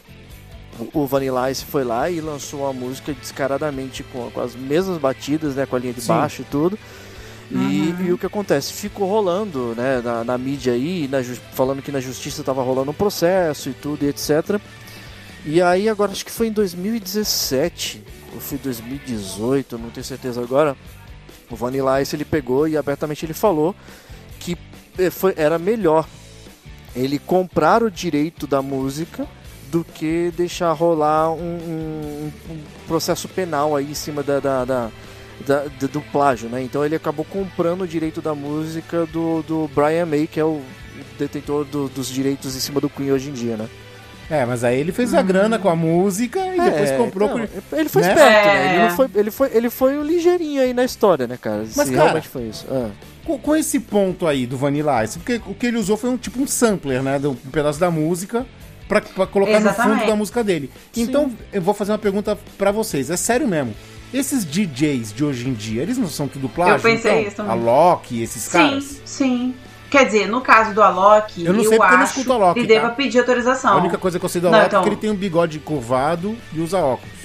o Vanilla Ice foi lá e lançou uma música descaradamente com, com as mesmas batidas, né, com a linha de Sim. baixo e tudo. E, e o que acontece? Ficou rolando né, na, na mídia aí, na falando que na justiça estava rolando um processo e tudo e etc. E aí agora acho que foi em 2017 ou foi 2018, não tenho certeza agora. O Vanilla Ice ele pegou e abertamente ele falou que eh, foi, era melhor ele comprar o direito da música do que deixar rolar um, um- um processo penal aí em cima da, da- da- da- do- plágio, né? Então ele acabou comprando o direito da música do, do Brian May, que é o detentor do- dos direitos em cima do Queen hoje em dia, né? É, mas aí ele fez a grana com a música e depois É, comprou. então, por- Ele foi né? esperto, né? É. Ele, não foi, ele, foi, ele foi o ligeirinho aí na história, né, cara? Mas, Se cara, realmente foi isso. Ah. Com, com esse ponto aí do Vanilla Ice, porque o que ele usou foi um tipo um sampler, né? Um pedaço da música pra, pra colocar no Exatamente. fundo da música dele. Então, eu vou fazer uma pergunta pra vocês. É sério mesmo. Esses DJs de hoje em dia, eles não são tudo plágio? Eu pensei então? isso também. A Loki, esses caras? Sim, sim. Quer dizer, no caso do Alok, Eu não sei porque eu não acho escuto Alok, que tá? deva pedir autorização. A única coisa que eu sei do Não, Alok então- é que ele tem um bigode curvado e usa óculos.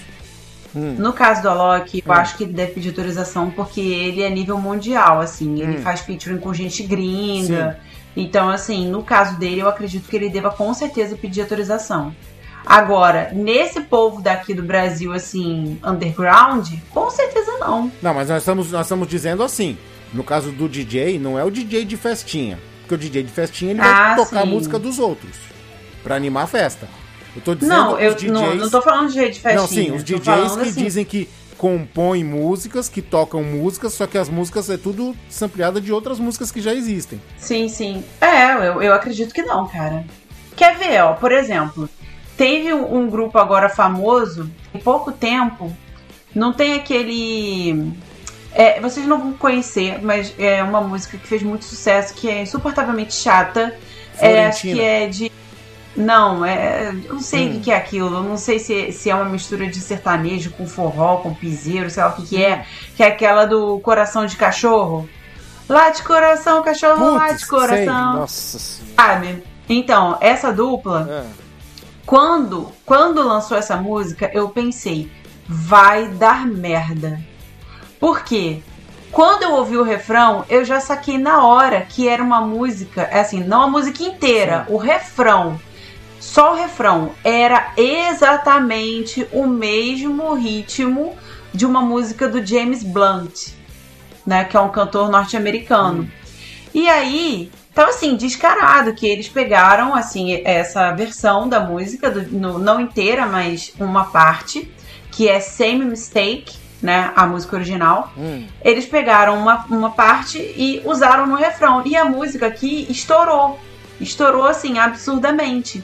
No caso do Alok, eu Hum. acho que ele deve pedir autorização porque ele é nível mundial, assim. Ele Hum. faz featuring com gente gringa. Então, assim, no caso dele, eu acredito que ele deva com certeza pedir autorização. Agora, nesse povo daqui do Brasil, assim, underground, com certeza não. Não, mas nós estamos, nós estamos dizendo assim. No caso do DJ, não é o DJ de festinha. Porque o DJ de festinha ele Ah, vai tocar a sim. música dos outros. Pra animar a festa. Eu tô dizendo Não, eu DJs... não, não tô falando de jeito de festinha. Não, sim, os DJs que assim, dizem que compõem músicas, que tocam músicas, só que as músicas é tudo sampleada de outras músicas que já existem. Sim, sim. É, eu, eu acredito que não, cara. Quer ver, ó, por exemplo, teve um grupo agora famoso, em pouco tempo, não tem aquele. É, vocês não vão conhecer, mas é uma música que fez muito sucesso, que é insuportavelmente chata. É, acho que é de. Não, é, eu não sei o Hum. que que é aquilo. Eu não sei se, se é uma mistura de sertanejo com forró, com piseiro, sei lá o que, que é. Que é aquela do coração de cachorro. Late coração, cachorro, late sei. coração. Nossa senhora. Sabe? Então, essa dupla, É. quando, quando lançou essa música, eu pensei, vai dar merda. Por quê? Quando eu ouvi o refrão, eu já saquei na hora que era uma música, é assim, não a música inteira, o refrão. Só o refrão era exatamente o mesmo ritmo de uma música do James Blunt, né, que é um cantor norte-americano. E aí, tava assim, descarado que eles pegaram, assim, essa versão da música, do- no- não inteira, mas uma parte, que é Same Mistake, né, a música original. Hum. Eles pegaram uma, uma parte e usaram no refrão. E a música aqui estourou. Estourou, assim, absurdamente.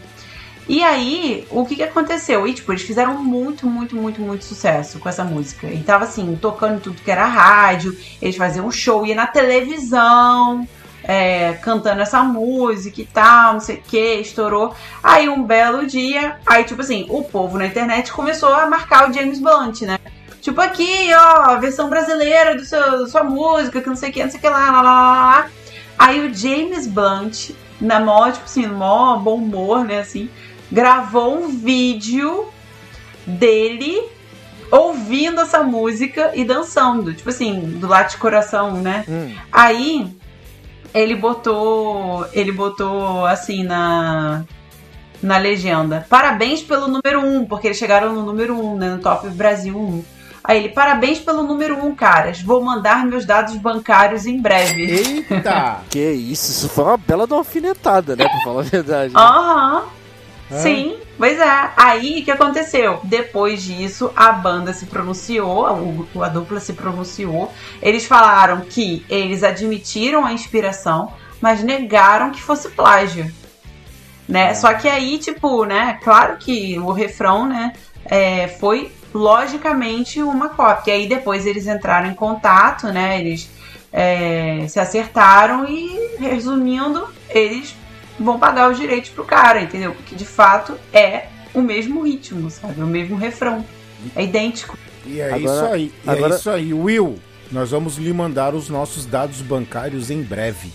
E aí, o que que aconteceu? E, tipo, eles fizeram muito, muito, muito, muito sucesso com essa música. E tava, assim, tocando tudo que era rádio. Eles faziam um show, ia na televisão, é, cantando essa música e tal, não sei o que, estourou. Aí, um belo dia, aí, tipo assim, o povo na internet começou a marcar o James Blunt, né? Tipo, aqui, ó, a versão brasileira do seu, da sua música, que não sei o que, não sei o que lá, lá, lá, lá. Aí o James Blunt, na mó, tipo assim, mó bom humor, né, assim, gravou um vídeo dele ouvindo essa música e dançando. Tipo assim, do lado de coração, né? Hum. Aí ele botou. Ele botou assim na. Na legenda. Parabéns pelo número 1, um, porque eles chegaram no número 1, um, né? No Top Brasil 1. Aí ele, parabéns pelo número 1, um, caras. Vou mandar meus dados bancários em breve. Eita! *laughs* Que isso, isso foi uma bela de uma alfinetada, né? Pra falar a verdade. né? Aham. É? Sim, pois é. Aí o que aconteceu? Depois disso, a banda se pronunciou, a, a dupla se pronunciou. Eles falaram que eles admitiram a inspiração, mas negaram que fosse plágio. Né? Só que aí, tipo, né? Claro que o refrão, né? é, foi logicamente uma cópia. E aí depois eles entraram em contato, né? Eles é, se acertaram e, resumindo, eles vão pagar os direitos pro cara, entendeu? Porque de fato é o mesmo ritmo, sabe? O mesmo refrão. É idêntico. E é Agora- isso aí. E agora- é isso aí. Will, nós vamos lhe mandar os nossos dados bancários em breve.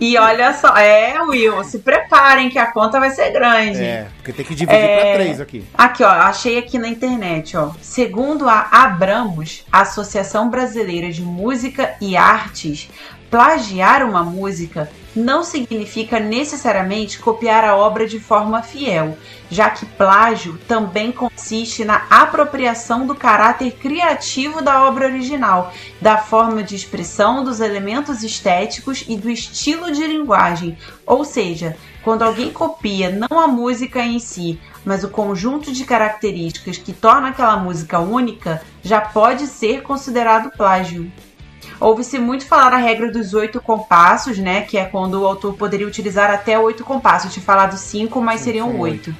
E olha só, é, Will, se preparem que a conta vai ser grande. É, porque tem que dividir É. pra três aqui. Aqui, ó, achei aqui na internet, ó. Segundo a Abramos, Associação Brasileira de Música e Artes, plagiar uma música não significa necessariamente copiar a obra de forma fiel, já que plágio também consiste na apropriação do caráter criativo da obra original, da forma de expressão, dos elementos estéticos e do estilo de linguagem. Ou seja, quando alguém copia não a música em si, mas o conjunto de características que torna aquela música única, já pode ser considerado plágio. Ouve-se muito falar a regra dos oito compassos, né? Que é quando o autor poderia utilizar até oito compassos. Eu tinha falado cinco, mas seriam oito.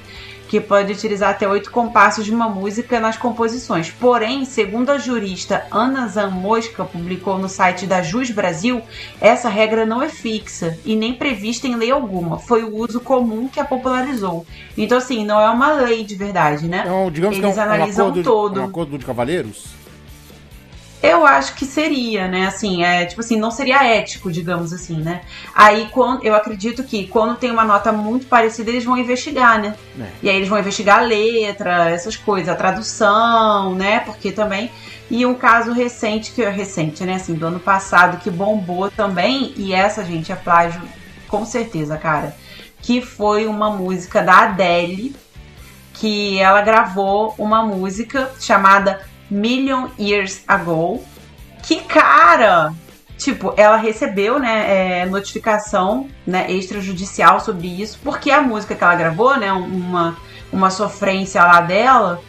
Que pode utilizar até oito compassos de uma música nas composições. Porém, segundo a jurista Ana Zamosca publicou no site da Jus Brasil, essa regra não é fixa e nem prevista em lei alguma. Foi o uso comum que a popularizou. Então, assim, não é uma lei de verdade, né? Então, digamos Eles que é um, é um analisam acordo, todo. um acordo de cavaleiros? Eu acho que seria, né? Assim, é tipo assim, não seria ético, digamos assim, né? Aí quando eu acredito que quando tem uma nota muito parecida, eles vão investigar, né? É. E aí eles vão investigar a letra, essas coisas, a tradução, né? Porque também. E um caso recente, que é recente, né? Assim, do ano passado, que bombou também, e essa, gente, é plágio, com certeza, cara. Que foi uma música da Adele, que ela gravou uma música chamada Million Years Ago. Que cara! Tipo, ela recebeu, né, é, notificação, né, extrajudicial sobre isso, porque a música que ela gravou, né, uma, uma sofrência lá dela,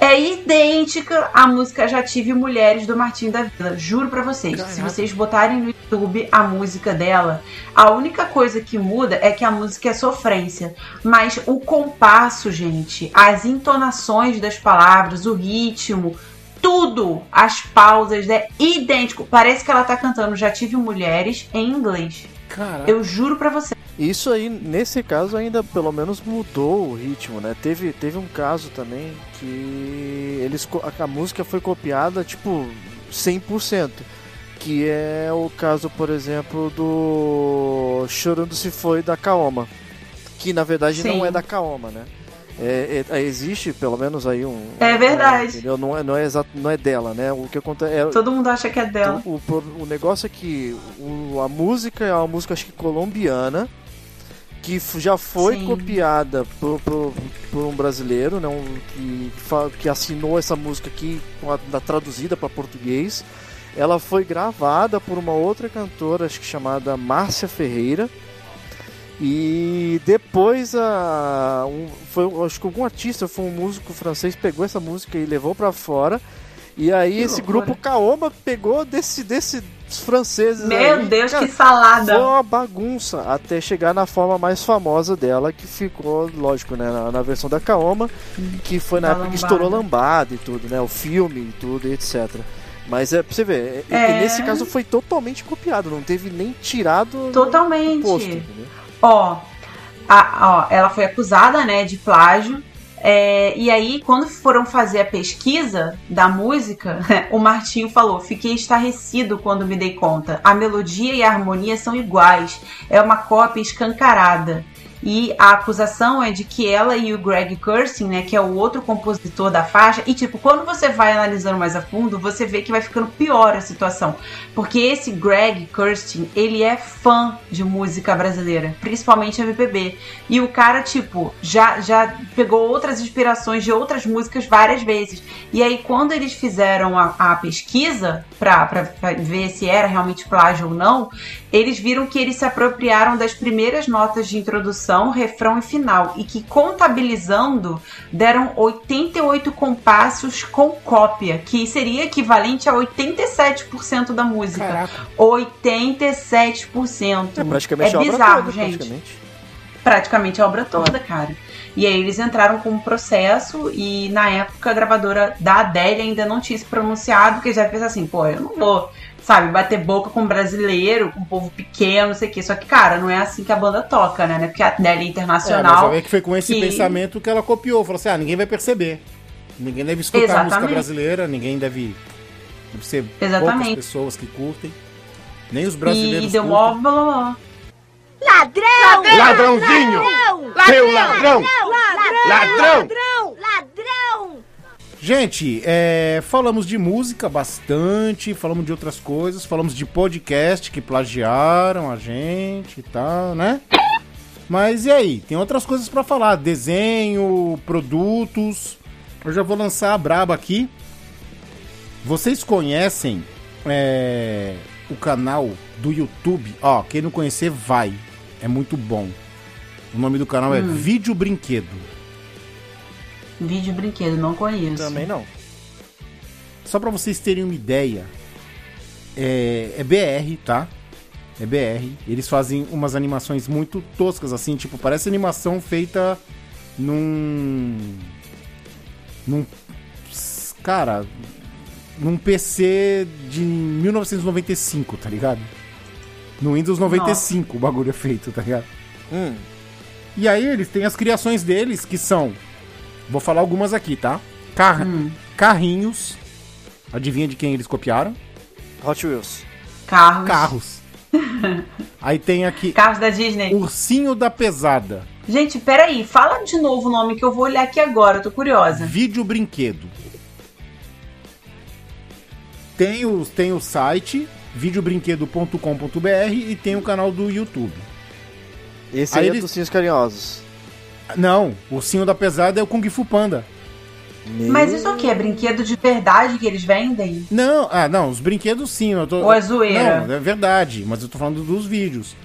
é idêntica à música Já Tive Mulheres do Martim da Vila. Juro pra vocês, que se vocês botarem no YouTube a música dela, a única coisa que muda é que a música é sofrência. Mas o compasso, gente, as entonações das palavras, o ritmo, tudo, as pausas, é idêntico. Parece que ela tá cantando Já Tive Mulheres em inglês. Caraca. Eu juro pra você. Isso aí, nesse caso, ainda pelo menos mudou o ritmo, né? Teve, teve um caso também que eles, a, a música foi copiada, tipo, 100%. Que é o caso, por exemplo, do Chorando Se Foi da Kaoma. Que na verdade Sim. não é da Kaoma, né? É, é- existe pelo menos aí um. É verdade. entendeu? Não, é, não, é exato, não é dela, né? O que acontece é, Todo mundo acha que é dela. então, o, pro- o negócio é que o- a música é uma música, acho que colombiana, que já foi Sim. copiada por, por, por um brasileiro, né, um, que, que assinou essa música aqui, traduzida para português. Ela foi gravada por uma outra cantora, acho que chamada Márcia Ferreira. E depois a um, foi, acho que algum artista, foi um músico francês, pegou essa música e levou pra fora. E aí Que esse loucura. grupo Kaoma pegou desse desses franceses Meu aí, Deus, cara, que salada. Foi uma bagunça até chegar na forma mais famosa dela, que ficou, lógico, né, na, na versão da Kaoma, que foi na Da época que lambada. estourou lambada e tudo, né, o filme e tudo, e etc. Mas é pra você ver, é- É. nesse caso foi totalmente copiado, não teve nem tirado Totalmente. posto, entendeu? Ó, a- ó, ela foi acusada, né, de plágio. é, e aí, quando foram fazer a pesquisa da música, *laughs* o Martinho falou: Fiquei estarrecido quando me dei conta. A melodia e a harmonia são iguais. É uma cópia escancarada. E a acusação é de que ela e o Greg Kurstin, né, que é o outro compositor da faixa, e tipo, quando você vai analisando mais a fundo, você vê que vai ficando pior a situação. Porque esse Greg Kurstin, ele é fã de música brasileira, principalmente MPB. E o cara, tipo, já, já pegou outras inspirações de outras músicas várias vezes. E aí, quando eles fizeram a, a pesquisa pra, pra, pra ver se era realmente plágio ou não, eles viram que eles se apropriaram das primeiras notas de introdução, refrão e final. E que contabilizando, deram 88 compassos com cópia, que seria equivalente a 87% da música. Caraca. 87%. É praticamente é a obra bizarro, toda, gente praticamente. praticamente a obra toda, cara. E aí eles entraram com um processo e na época a gravadora da Adele ainda não tinha se pronunciado, porque já fez assim, pô, eu não vou, sabe, bater boca com brasileiro, com povo pequeno, não sei o quê. Só que, cara, não é assim que a banda toca, né? Porque a Adele é É, mas internacional. eu vi que foi com esse que- pensamento que ela copiou. Falou assim: ah, ninguém vai perceber. Ninguém deve escutar a música Exatamente. brasileira, ninguém deve. Deve ser Exatamente. poucas pessoas que curtem. Nem os brasileiros E deu curtem. mó blá, blá. Ladrão! Ladrãozinho! Seu ladrão! Ladrão! Ladrão! Ladrão! Ladrão! Gente, é, falamos de música bastante, falamos de outras coisas, falamos de podcast que plagiaram a gente e tal, né? Mas e aí? Tem outras coisas pra falar: desenho, produtos. Eu já vou lançar a braba aqui. Vocês conhecem é, o canal do YouTube? Ó, quem não conhecer, vai. É muito bom. O nome do canal é Hum. Vídeo Brinquedo. Vídeo brinquedo, não conheço. Também não. Só pra vocês terem uma ideia, é, é BR, tá? É BR. Eles fazem umas animações muito toscas, assim, tipo, parece animação feita num. num. Cara. num PC de 1995, tá ligado? No Windows 95 o bagulho é feito, tá ligado? Hum. E aí eles têm as criações deles que são. Vou falar algumas aqui, tá? Car- Carrinhos. Adivinha de quem eles copiaram? Hot Wheels. Carros. Carros. *laughs* Aí tem aqui. Carros da Disney. Ursinho da Pesada. Gente, peraí, fala de novo o nome que eu vou olhar aqui agora, eu tô curiosa. Vídeo Brinquedo. Tem o, tem o site videobrinquedo.com.br e tem o canal do YouTube. Esse Aí aí, é eles- dos Cinhos Carinhosos. Não, o Ursinho da Pesada é o Kung Fu Panda. Mas isso aqui é brinquedo de verdade que eles vendem? Não, ah, não, os brinquedos sim. Eu tô... Ou é zoeira? Não, é verdade, mas eu tô falando dos vídeos.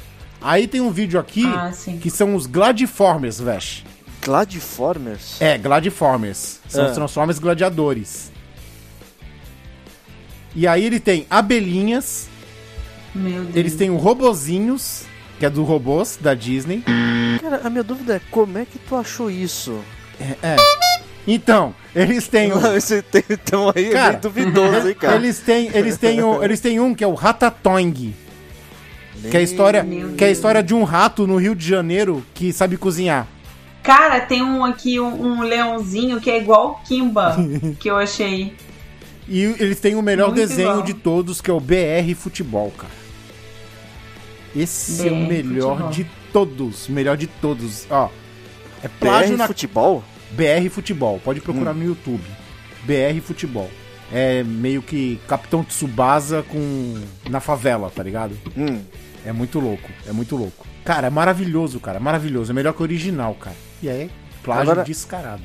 Aí tem um vídeo aqui Ah, que são os Gladiformers, Vesh. Gladiformers? É, Gladiformers. São Ah. os Transformers gladiadores. E aí ele tem abelhinhas, Meu Deus. eles têm o robozinhos, que é do robôs da Disney. Cara, a minha dúvida é como é que tu achou isso? É. Então, eles têm. Não, esse tem, então aí é Cara, meio duvidoso, hein, cara? Eles têm, eles têm, o, eles têm um que é o Ratatouille. Que é a história, que é a história de um rato no Rio de Janeiro que sabe cozinhar. Cara, tem um aqui, um, um leãozinho que é igual o Kimba, *laughs* que eu achei. E eles têm o melhor Muito desenho igual. de todos, que é o BR Futebol, cara. Esse é o melhor Futebol. de todos. Melhor de todos. Ó. É plágio BR na. Futebol? BR Futebol. Pode procurar Hum. no YouTube. BR Futebol. É meio que Capitão Tsubasa com. na favela, tá ligado? Hum. É muito louco. É muito louco. Cara, é maravilhoso, cara. Maravilhoso. É melhor que o original, cara. E é plágio Agora- descarado.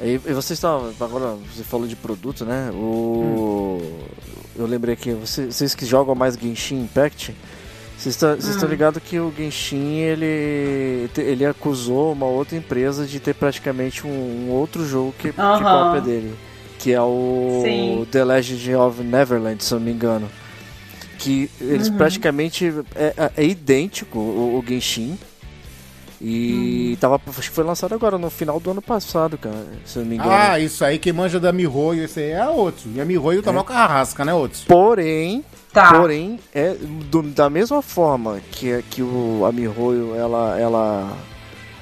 E, e vocês estão. Agora você falou de produto, né? O. Eu lembrei que você- vocês que jogam mais Genshin Impact. Vocês estão Hum. ligados que o Genshin ele, ele acusou uma outra empresa de ter praticamente um, um outro jogo que, que Aham. cópia dele. Que é o Sim. The Legend of Neverland, se eu não me engano. Que eles Uhum. praticamente é, é- é idêntico o, o Genshin. E tava, acho que foi lançado agora, no final do ano passado, cara, se eu não me engano. Ah, isso aí, quem manja da Mihoyo, esse aí é a Otsu. E a Mihoyo tá É. mal com a rasca, né, Otsu? Porém, Tá. porém é do- da mesma forma que que o a Mihoyo ela ela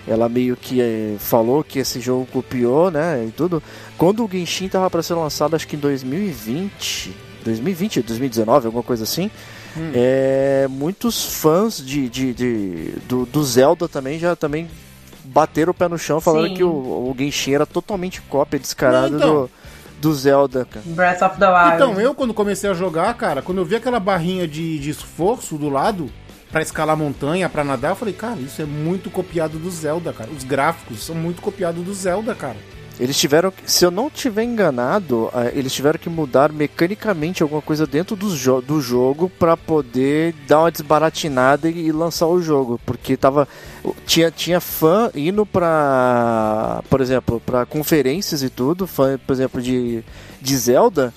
ela meio que eh, falou que esse jogo copiou, né, e tudo. Quando o Genshin tava para ser lançado, acho que em 2020, 2020, 2019, alguma coisa assim. Hum. É, muitos fãs de, de, de- do, do Zelda também já também bateram o pé no chão falando Sim. que o, o Genshin era totalmente cópia descarada então. do, do Zelda, cara. Breath of the Wild. Então, eu quando comecei a jogar, cara, quando eu vi aquela barrinha de, de esforço do lado pra escalar montanha, pra nadar, eu falei, cara, isso é muito copiado do Zelda, cara. Os gráficos são muito copiados do Zelda, cara. Eles tiveram, que- se eu não tiver enganado, eh, eles tiveram que mudar mecanicamente alguma coisa dentro do, jo do jogo pra poder dar uma desbaratinada e lançar o jogo, porque tava tinha, tinha fã indo pra, por exemplo, pra conferências e tudo, fã, por exemplo, de, de Zelda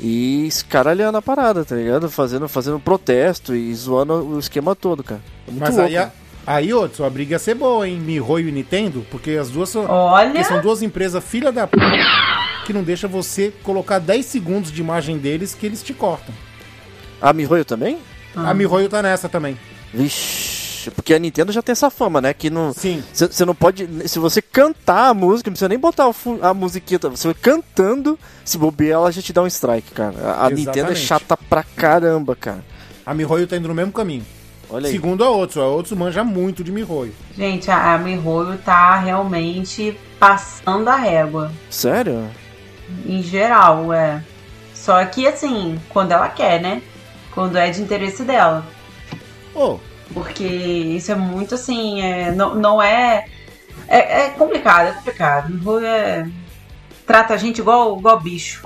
e escaralhando a parada, tá ligado? Fazendo, fazendo protesto e zoando o esquema todo, cara. Muito Mas louco. aí, a, aí, Otsu, a briga ia ser boa, hein? Mihoyo e Nintendo, porque as duas são, Olha. são duas empresas filha da p... que não deixa você colocar 10 segundos de imagem deles que eles te cortam. A Mihoyo também? A Mihoyo tá nessa também. Vixe, porque a Nintendo já tem essa fama, né? Que não. Sim. Você não pode. Se você cantar a música, não precisa nem botar a musiqueta. Você cantando, se bobear, ela já te dá um strike, cara. A, a Nintendo é chata pra caramba, cara. A Mihoyo tá indo no mesmo caminho. Olha aí. Segundo a Otsu, a Otsu manja muito de Mihoyo. Gente, a, a Mihoyo tá realmente passando a régua. Sério? Em geral, é. Só que assim, quando ela quer, né? Quando é de interesse dela. Ô, Porque isso é muito assim, é, não, não é, é. É complicado, é complicado. Mihoyo é. Trata a gente igual, igual bicho.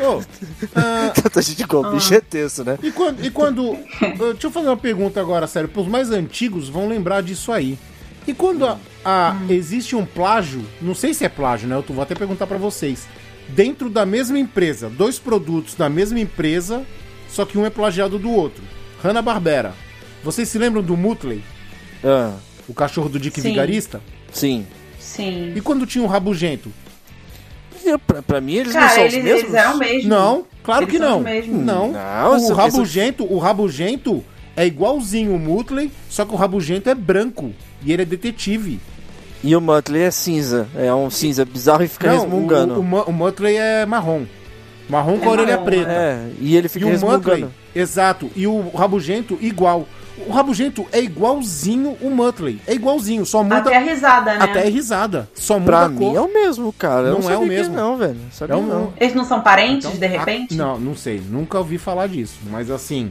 Ô, *laughs* ah, *laughs* Tanta gente igual bicho é tenso, né? E quando. E quando eh, deixa eu fazer uma pergunta agora, sério. Os mais antigos vão lembrar disso aí. E quando a, a- existe um plágio, não sei se é plágio, né? Eu vou até perguntar pra vocês. Dentro da mesma empresa, dois produtos da mesma empresa, só que um é plagiado do outro. Hanna-Barbera. Vocês se lembram do Mutley, Ah, o cachorro do Dick Sim. Vigarista? sim. Sim. E quando tinha o Rabugento? E pra, pra mim eles não Cara, são eles, os mesmos? eles eram mesmo. Não, claro Eles que não. Não. Não, o Rabugento, o Rabugento é igualzinho o Mutley, só que o Rabugento é branco e ele é detetive. E o Muttley é cinza. É um cinza bizarro e fica Não, resmungando. o, o, o Mutley é marrom. Marrom com a É orelha marrom, preta. É, e ele E fica o Mutley, resmungando. exato. E o Rabugento, igual. O Rabugento é igualzinho o Mutley. É igualzinho, só muda Até a risada, né? até a risada. Só muda Pra a cor. mim é o mesmo, cara. Eu Não é o mesmo. Não, velho. Sabia É um- não. Eles não são parentes, Então, de repente? ah, não, não sei. Nunca ouvi falar disso. Mas assim,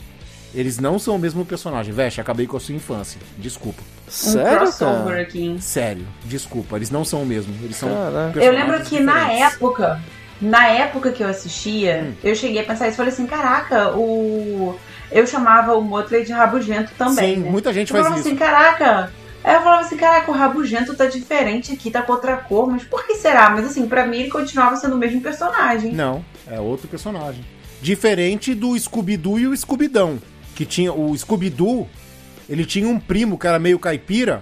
eles não são o mesmo personagem. Veste, acabei com a sua infância. Desculpa. Um Sério, crossover cara? aqui. hein? Sério, desculpa. Eles não são o mesmo. Eles são. Caraca. Eu lembro que na diferentes. época, na época que eu assistia, Hum. eu cheguei a pensar isso. Falei assim, caraca, o... Eu chamava o Motley de rabugento também, Sim, né? muita gente Eu faz falava isso. assim, caraca... Aí eu falava assim, caraca, o rabugento tá diferente aqui, tá com outra cor, mas por que será? Mas assim, pra mim ele continuava sendo o mesmo personagem. Não, é outro personagem. Diferente do Scooby-Doo e o Scooby-Dão. Que tinha. O Scooby-Doo, ele tinha um primo que era meio caipira,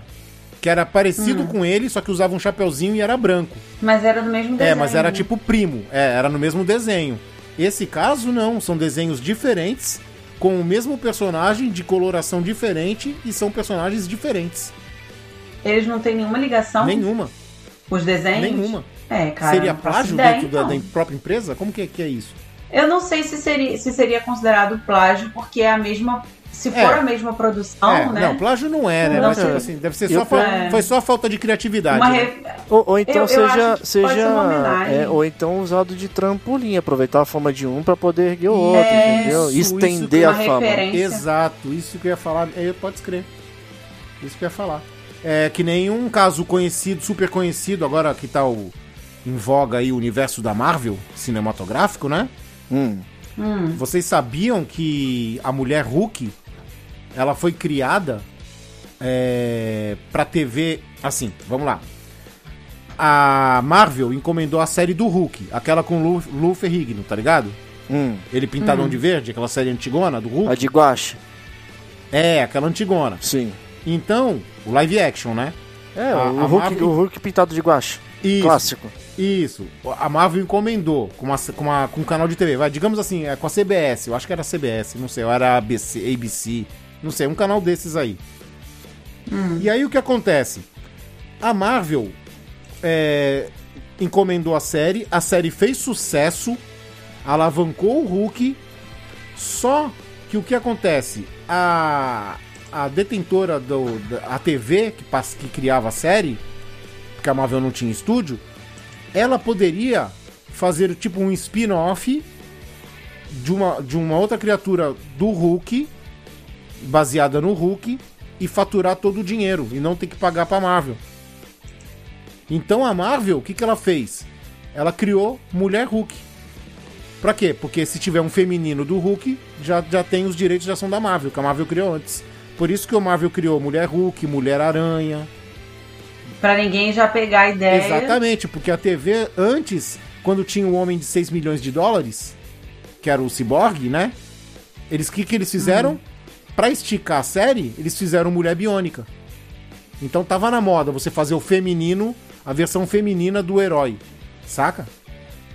que era parecido com ele, só que usava um chapeuzinho e era branco. Mas era do mesmo É, desenho. mas era né? tipo primo. É, era no mesmo desenho. Esse caso, não. São desenhos diferentes, com o mesmo personagem, de coloração diferente, e são personagens diferentes. Eles não têm nenhuma ligação? Nenhuma. Os desenhos? Nenhuma. É, cara. Seria plágio ideia, dentro da, da própria empresa? Como que é, que é isso? Eu não sei se seria, se seria considerado plágio, porque é a mesma. Se for É. a mesma produção, é, né? Não, plágio não é, né? Não, Mas, tipo assim, deve ser Eu só, fa- pre- foi só falta de criatividade. Uma né? re- Ou, ou então Eu- eu seja, pode seja é, ou então usado de trampolim, aproveitar a fama de um pra poder erguer o outro, É, entendeu? isso, isso Estender que é a fama. referência. Exato, isso que eu ia falar. É, pode escrever. Isso que eu ia falar. É que nem um caso conhecido, super conhecido, agora que tá o, em voga aí o universo da Marvel cinematográfico, né? Hum. Hum, Vocês sabiam que a mulher Hulk ela foi criada é, pra TV. Assim, vamos lá. A Marvel encomendou a série do Hulk, aquela com Lu, Lu Ferrigno, tá ligado? Hum. Ele pintadão de verde, aquela série antigona do Hulk. A de guache. É, aquela antigona. Sim. Então, o live action, né? É, A- o, a Hulk, Marvel- o Hulk pintado de guache. Isso. Clássico. Isso. A Marvel encomendou com, uma, com, uma, com um canal de TV. Vai, digamos assim, é com a CBS. Eu acho que era a CBS, não sei. Ou era a ABC, ABC. Não sei, um canal desses aí. E aí o que acontece? A Marvel é, encomendou a série. A série fez sucesso. Alavancou o Hulk. Só que o que acontece? A, a detentora do, da a TV que, que criava a série porque a Marvel não tinha estúdio, ela poderia fazer tipo um spin-off de uma, de uma outra criatura do Hulk, baseada no Hulk, e faturar todo o dinheiro e não ter que pagar pra Marvel. Então a Marvel, o que, que ela fez? Ela criou Mulher Hulk. Pra quê? Porque se tiver um feminino do Hulk, já, já tem os direitos de ação da Marvel, que a Marvel criou antes. Por isso que o Marvel criou Mulher Hulk, Mulher Aranha, pra ninguém já pegar a ideia. Exatamente, porque a TV antes, quando tinha o homem de 6 milhões de dólares, que era o Cyborg, né? Eles que que eles fizeram? Pra esticar a série, eles fizeram Mulher Biônica. Então tava na moda você fazer o feminino, a versão feminina do herói. Saca?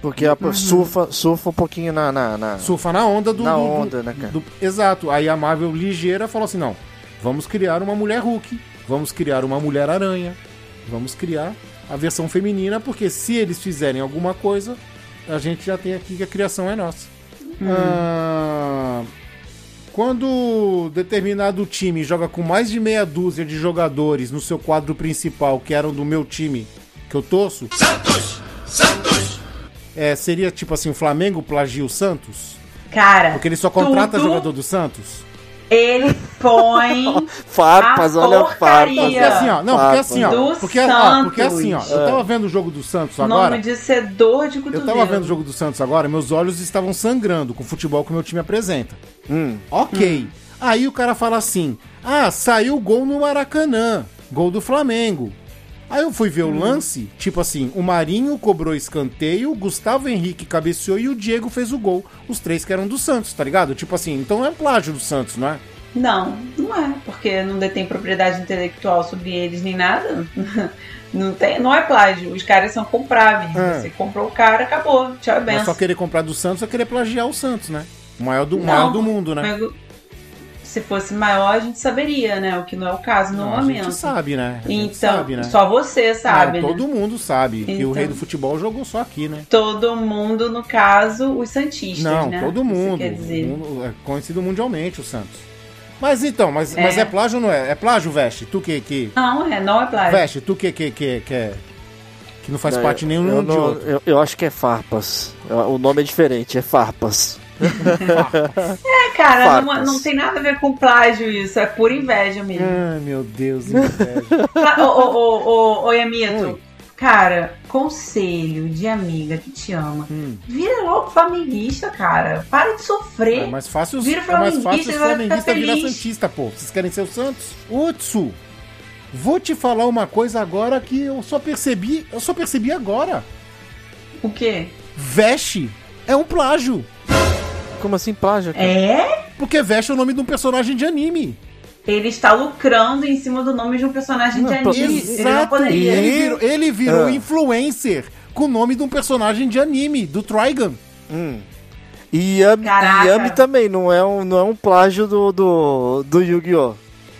Porque a, surfa, surfa um pouquinho na. na, na- Surfa na onda do. Na do- onda, do- né, cara? do- exato. Aí a Marvel ligeira falou assim: não, vamos criar uma mulher Hulk, vamos criar uma mulher aranha, vamos criar a versão feminina, porque se eles fizerem alguma coisa, a gente já tem aqui que a criação é nossa. Ah, Quando determinado time joga com mais de meia dúzia de jogadores no seu quadro principal, que eram do meu time que eu torço. Santos! Santos! É, seria tipo assim, o Flamengo plagia o Santos? Cara, Porque ele só contrata tudo jogador do Santos? Ele põe *laughs* Farpas, a olha porcaria Porque assim, ó, não, porque assim, ó, porque, ó, porque Santos. assim, ó, eu tava vendo o jogo do Santos nome agora. de cedor de Eu cotovelo. tava vendo o jogo do Santos agora, meus olhos estavam sangrando com o futebol que o meu time apresenta. Ok. Aí o cara fala assim: ah, saiu gol no Maracanã, gol do Flamengo. Aí eu fui ver o lance, tipo assim, o Marinho cobrou escanteio, o Gustavo Henrique cabeceou e o Diego fez o gol. Os três que eram do Santos, tá ligado? Tipo assim, então é plágio do Santos, não é? Não, não é, porque não detém propriedade intelectual sobre eles nem nada. *laughs* Não, tem, não é plágio, os caras são compráveis. É. Você comprou o cara, acabou. Tchau, Mas benção. só querer comprar do Santos é querer plagiar o Santos, né? O maior do, Não, maior do mundo, né? mas se fosse maior, a gente saberia, né? O que não é o caso no Não, a momento. gente sabe, né? A gente Então, sabe, né? só você sabe, Não, né? todo mundo sabe que o Então. rei do futebol jogou só aqui, né? Todo mundo, no caso, os Santistas, Não, né? todo mundo. Quer dizer. O mundo- É conhecido mundialmente o Santos. Mas então, mas é, É. mas é plágio ou não é? É plágio, Veste? Tu que. que... Não, é, não é plágio. Veste, tu que, que, que, que, é- que não faz Não, parte eu- nenhum eu de não- outro. Eu, eu acho que é Farpas. O nome é diferente, é Farpas. É, cara, não, não tem nada a ver com plágio isso, é pura inveja mesmo. Ai, meu Deus, inveja. Ô, ô, ô, ô, ô, Yamito, cara, conselho de amiga que te ama. Hum. Vira logo flamenguista, cara. Para de sofrer. É mais fácil, Vira é mais fácil flamenguista os vai ficar flamenguistas virar feliz. Santista, pô. Vocês querem ser o Santos? Otsu, vou te falar uma coisa agora que eu só percebi. Eu só percebi agora. O quê? Veste é um plágio. Como assim plágio? cara? É? Porque Veste o nome de um personagem de anime. Ele está lucrando em cima do nome de um personagem de anime. Ele não Exato. poderia. Ele virou, ele virou Ah. influencer com o nome de um personagem de anime, do Trigun. Hum. E Yami, Yami também, não é um, não é um plágio do, do, do Yu-Gi-Oh!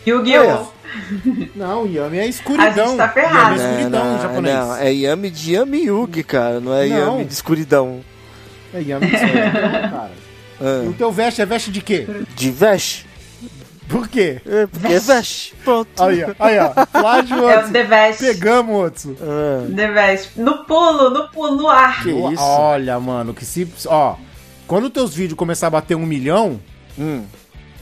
Yu-Gi-Oh! *laughs* Não, Yami é escuridão. A gente tá ferrado. Yami é escuridão não, japonês. não, é Yami de Yami Yugi, cara, não é Não. Yami de escuridão. É Yami de escuridão, *laughs* cara. E o Ah, teu veste é veste de quê? de veste? Por quê? É, porque é veste. Pronto. Aí, ó. Aí, ó. Plágio, *laughs* É o. The Vest. Pegamos, Otsu. Ah, The Vest. No pulo, no pulo, no ar. que isso? Olha, mano, que se... Ó, quando teus vídeos começar a bater um milhão, Hum.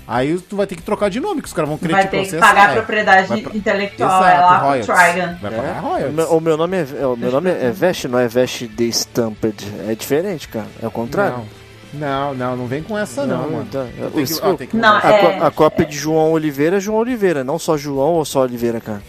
aí tu vai ter que trocar de nome, que os caras vão querer Vai te ter que processar. pagar é. propriedade Vai pra- intelectual. é lá pro royalties. Trigun. Vai É? pagar O royalties. meu, o meu nome é, é, o meu nome é Veste, não é Veste The Stamped. É diferente, cara. É o contrário. Não, não, não vem com essa não, mano. tá. Tem que- Isso- ó, tem que Não, mudar. a, é- a cópia de João Oliveira é João Oliveira, não só João ou só Oliveira, cara.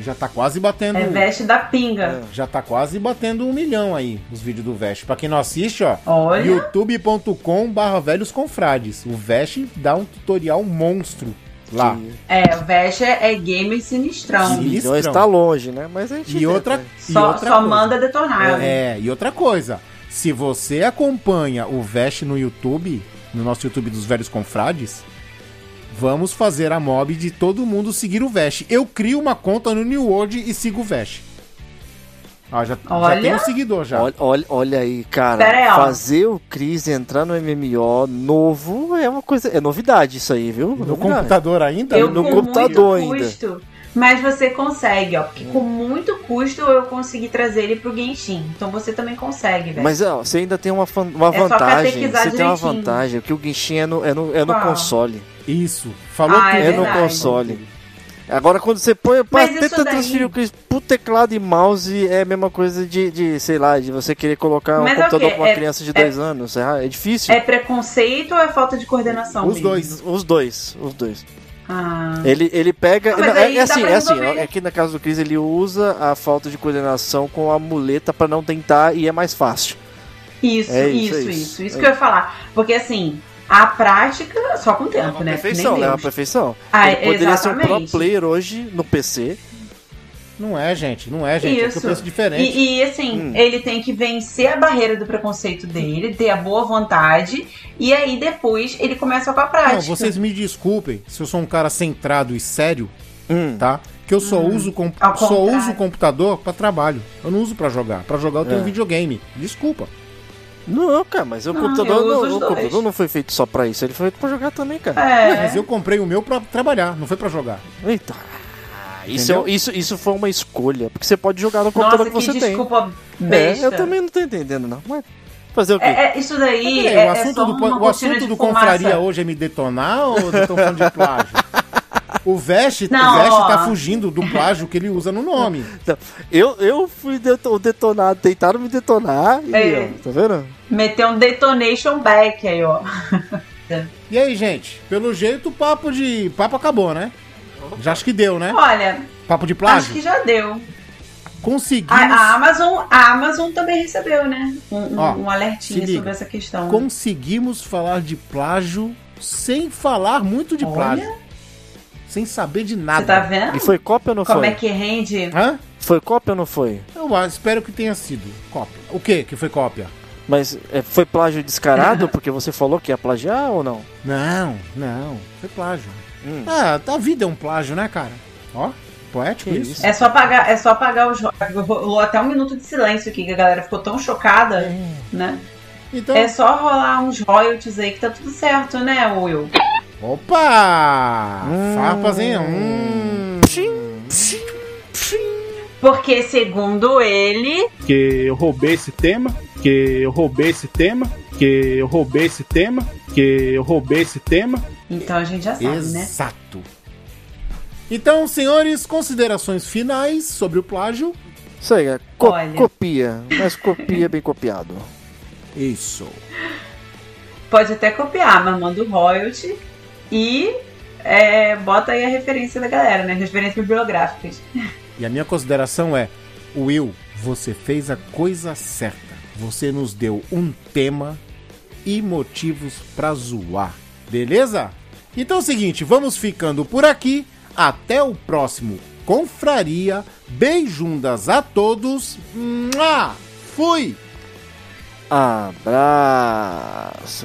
Já tá quase batendo. É veste da pinga. Já tá quase batendo um milhão aí, os vídeos do Veste. Pra quem não assiste, ó, Olha. youtube.com barra velhos confrades. O Veste dá um tutorial monstro lá. É, o Veste é, é gamer sinistrão. Sinistrão. tá longe, né? Mas a gente E outra, né? e Só, outra só coisa. manda detonar. É, e outra coisa. Se você acompanha o Veste no YouTube, no nosso YouTube dos Velhos Confrades, vamos fazer a mob de todo mundo seguir o Veste. Eu crio uma conta no New World e sigo o Veste. Ó, já, já tem um seguidor já. Olha, olha, olha aí, cara. Aí, fazer o Chris entrar no MMO novo é uma coisa. É novidade isso aí, viu? No Novidade. computador ainda? Eu no com computador muito ainda. custo. Mas você consegue, ó. Porque com muito custo eu consegui trazer ele pro Genshin. Então você também consegue, velho. Mas ó, você ainda tem uma, uma É vantagem. Você tem uma direitinho. vantagem, que o Genshin é no, é no, é no console. Isso. Falou Ah, tudo. é É no console. Agora quando você põe. Isso tenta daí- transferir o Chris pro teclado e mouse é a mesma coisa de, de sei lá, de você querer colocar um Mas é o computador pra uma É- criança de é- 2 anos. É, é difícil. É preconceito ou é falta de coordenação? Os mesmo? dois. Os dois, os dois. Ah. Ele, ele pega. Ah, não, é, é assim, é assim. resolver. Aqui na casa do Chris ele usa a falta de coordenação com a muleta pra não tentar e é mais fácil. Isso, É isso, isso, isso, é isso. isso. que eu ia falar. Porque assim, a prática só com tempo, né? Perfeição, Nem leva a Deus. perfeição. Ah, ele poderia ser um pro exatamente. player hoje no PC. Não é, gente. Não é, gente. É que eu Isso. penso diferente. E, e, assim, Hum. ele tem que vencer a barreira do preconceito dele, ter a boa vontade, e aí depois ele começa com a prática. Não, vocês me desculpem se eu sou um cara centrado e sério, Hum. tá? Que eu só uso com, Ao só uso o computador pra trabalho. Eu não uso pra jogar. Pra jogar eu tenho É. um videogame. Desculpa. Não, cara, mas o Não, computador, eu uso não, o computador não foi feito só pra isso, ele foi feito pra jogar também, cara. É. Mas eu comprei o meu pra trabalhar, não foi pra jogar. Eita. Isso, é- isso, isso foi uma escolha, porque você pode jogar no computador Nossa, que que você tem. desculpa É, besta. eu também não tô entendendo, não. Mas fazer o quê? É, é, isso daí é, o é assunto só do, uma o assunto de do confraria hoje é me detonar ou estão falando de plágio? O Vest, Não, o Vest ó. tá fugindo do plágio que ele usa no nome. Eu, eu fui deto- detonado, tentaram me detonar e, É. ó, tá vendo? Meteu um detonation back aí, ó. E aí, gente? Pelo jeito o papo de. papo acabou, né? Já acho que deu, né? Olha, Papo de acho plágio? que já deu. Conseguimos. A, a Amazon, a Amazon também recebeu, né? Um, Ó, um alertinho sobre essa questão. Conseguimos falar de plágio sem falar muito de Olha. plágio. Sem saber de Você nada. tá vendo? E foi cópia ou não Como foi? é que rende? Hã? Foi cópia ou não foi? Eu espero que tenha sido cópia. O que que foi cópia? Mas é, foi plágio descarado *laughs* porque você falou que ia plagiar ou não? Não, não. Foi plágio. Hum. Ah, a vida é um plágio, né, cara? Ó, poético isso. isso? É só apagar, é só apagar os rolou até um minuto de silêncio aqui, que a galera ficou tão chocada, né? Então, É só rolar uns royalties aí que tá tudo certo, né, Will? opa! Hum. Farpas, hein? Hum. Porque segundo ele, Que eu roubei esse tema, que eu roubei esse tema, que eu roubei esse tema, que eu roubei esse tema. Então a gente já sabe, né? Exato. Então, senhores, considerações finais sobre o plágio. Isso aí, é co- Olha. copia, mas copia bem copiado. Isso. Pode até copiar, mas manda o royalty e é, bota aí a referência da galera, né? Referências bibliográficas. E a minha consideração é: Will, você fez a coisa certa. Você nos deu um tema e motivos pra zoar. Beleza? Então é o seguinte, vamos ficando por aqui. Até o próximo Confraria. Beijundas a todos. Mua! Fui! Abraço.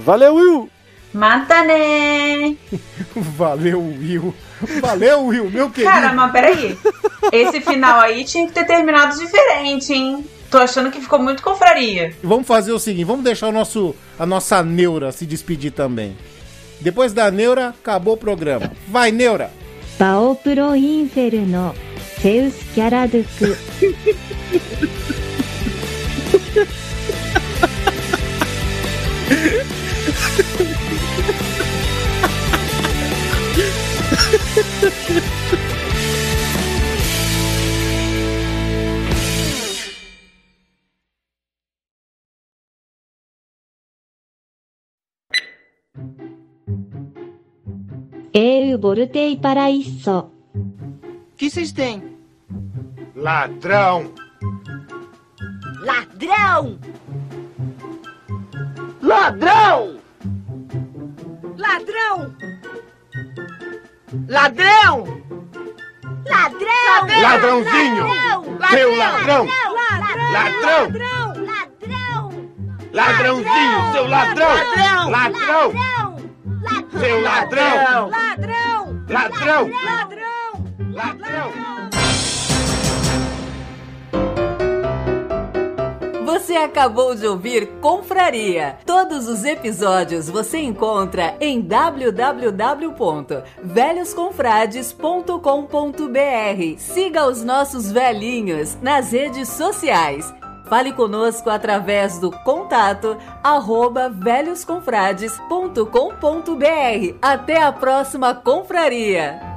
Valeu, Will! Mata, né? *laughs* Valeu, Will. Valeu, Will, meu querido. Cara, mas peraí. Esse final aí tinha que ter terminado diferente, hein? Tô achando que ficou muito confraria. Vamos fazer o seguinte, vamos deixar o nosso, a nossa Neura se despedir também. Depois da Neura, acabou o programa. Vai, Neura! Pau Pro Inferno, seus Kiaraduku. *laughs* voltei para isso. que vocês têm? Ladrão! Ladrão! Ladrão! Ladrão! Ladrão! Ladrão! Ladrãozinho! Seu ladrão! Ladrão! Ladrão! Ladrão! Ladrãozinho, seu ladrão! Ladrão! Seu ladrão! Ladrão! Ladrão! Ladrão! Ladrão! Você acabou de ouvir Confraria. Todos os episódios você encontra em www.velhosconfrades.com.br. Siga os nossos velhinhos nas redes sociais. Fale conosco através do contato arroba velhosconfrades.com.br. Até a próxima confraria!